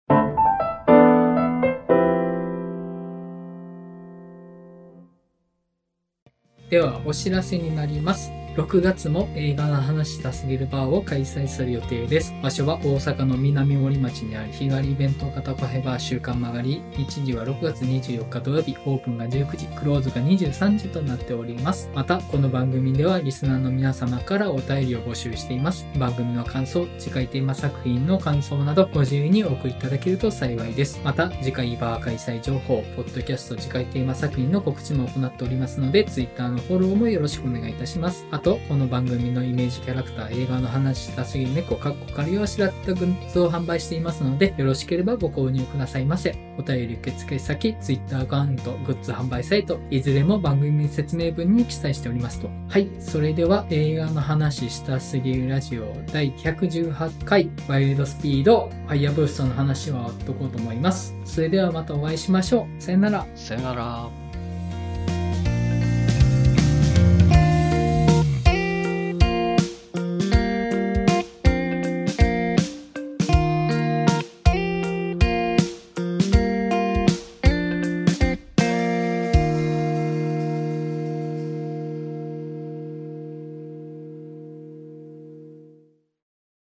では、お知らせになります。6月も映画の話したすぎるバーを開催する予定です。場所は大阪の南森町にある日帰りイベント型カフェバー週刊曲がり。日時は6月24日土曜日、オープンが19時、クローズが23時となっております。また、この番組ではリスナーの皆様からお便りを募集しています。番組の感想、次回テーマ作品の感想などご自由にお送りいただけると幸いです。また、次回バー開催情報、ポッドキャスト次回テーマ作品の告知も行っておりますので、Twitter のフォローもよろしくお願いいたします。あと、この番組のイメージキャラクター、映画の話したすぎる猫、かっこ仮をあしらったグッズを販売していますので、よろしければご購入くださいませ。お便り受付先、Twitter アカウント、グッズ販売サイト、いずれも番組説明文に記載しておりますと。はい、それでは映画の話したすぎるラジオ第118回、ワイルドスピード、ファイヤーブーストの話は終わっとこうと思います。それではまたお会いしましょう。さよなら。さよなら。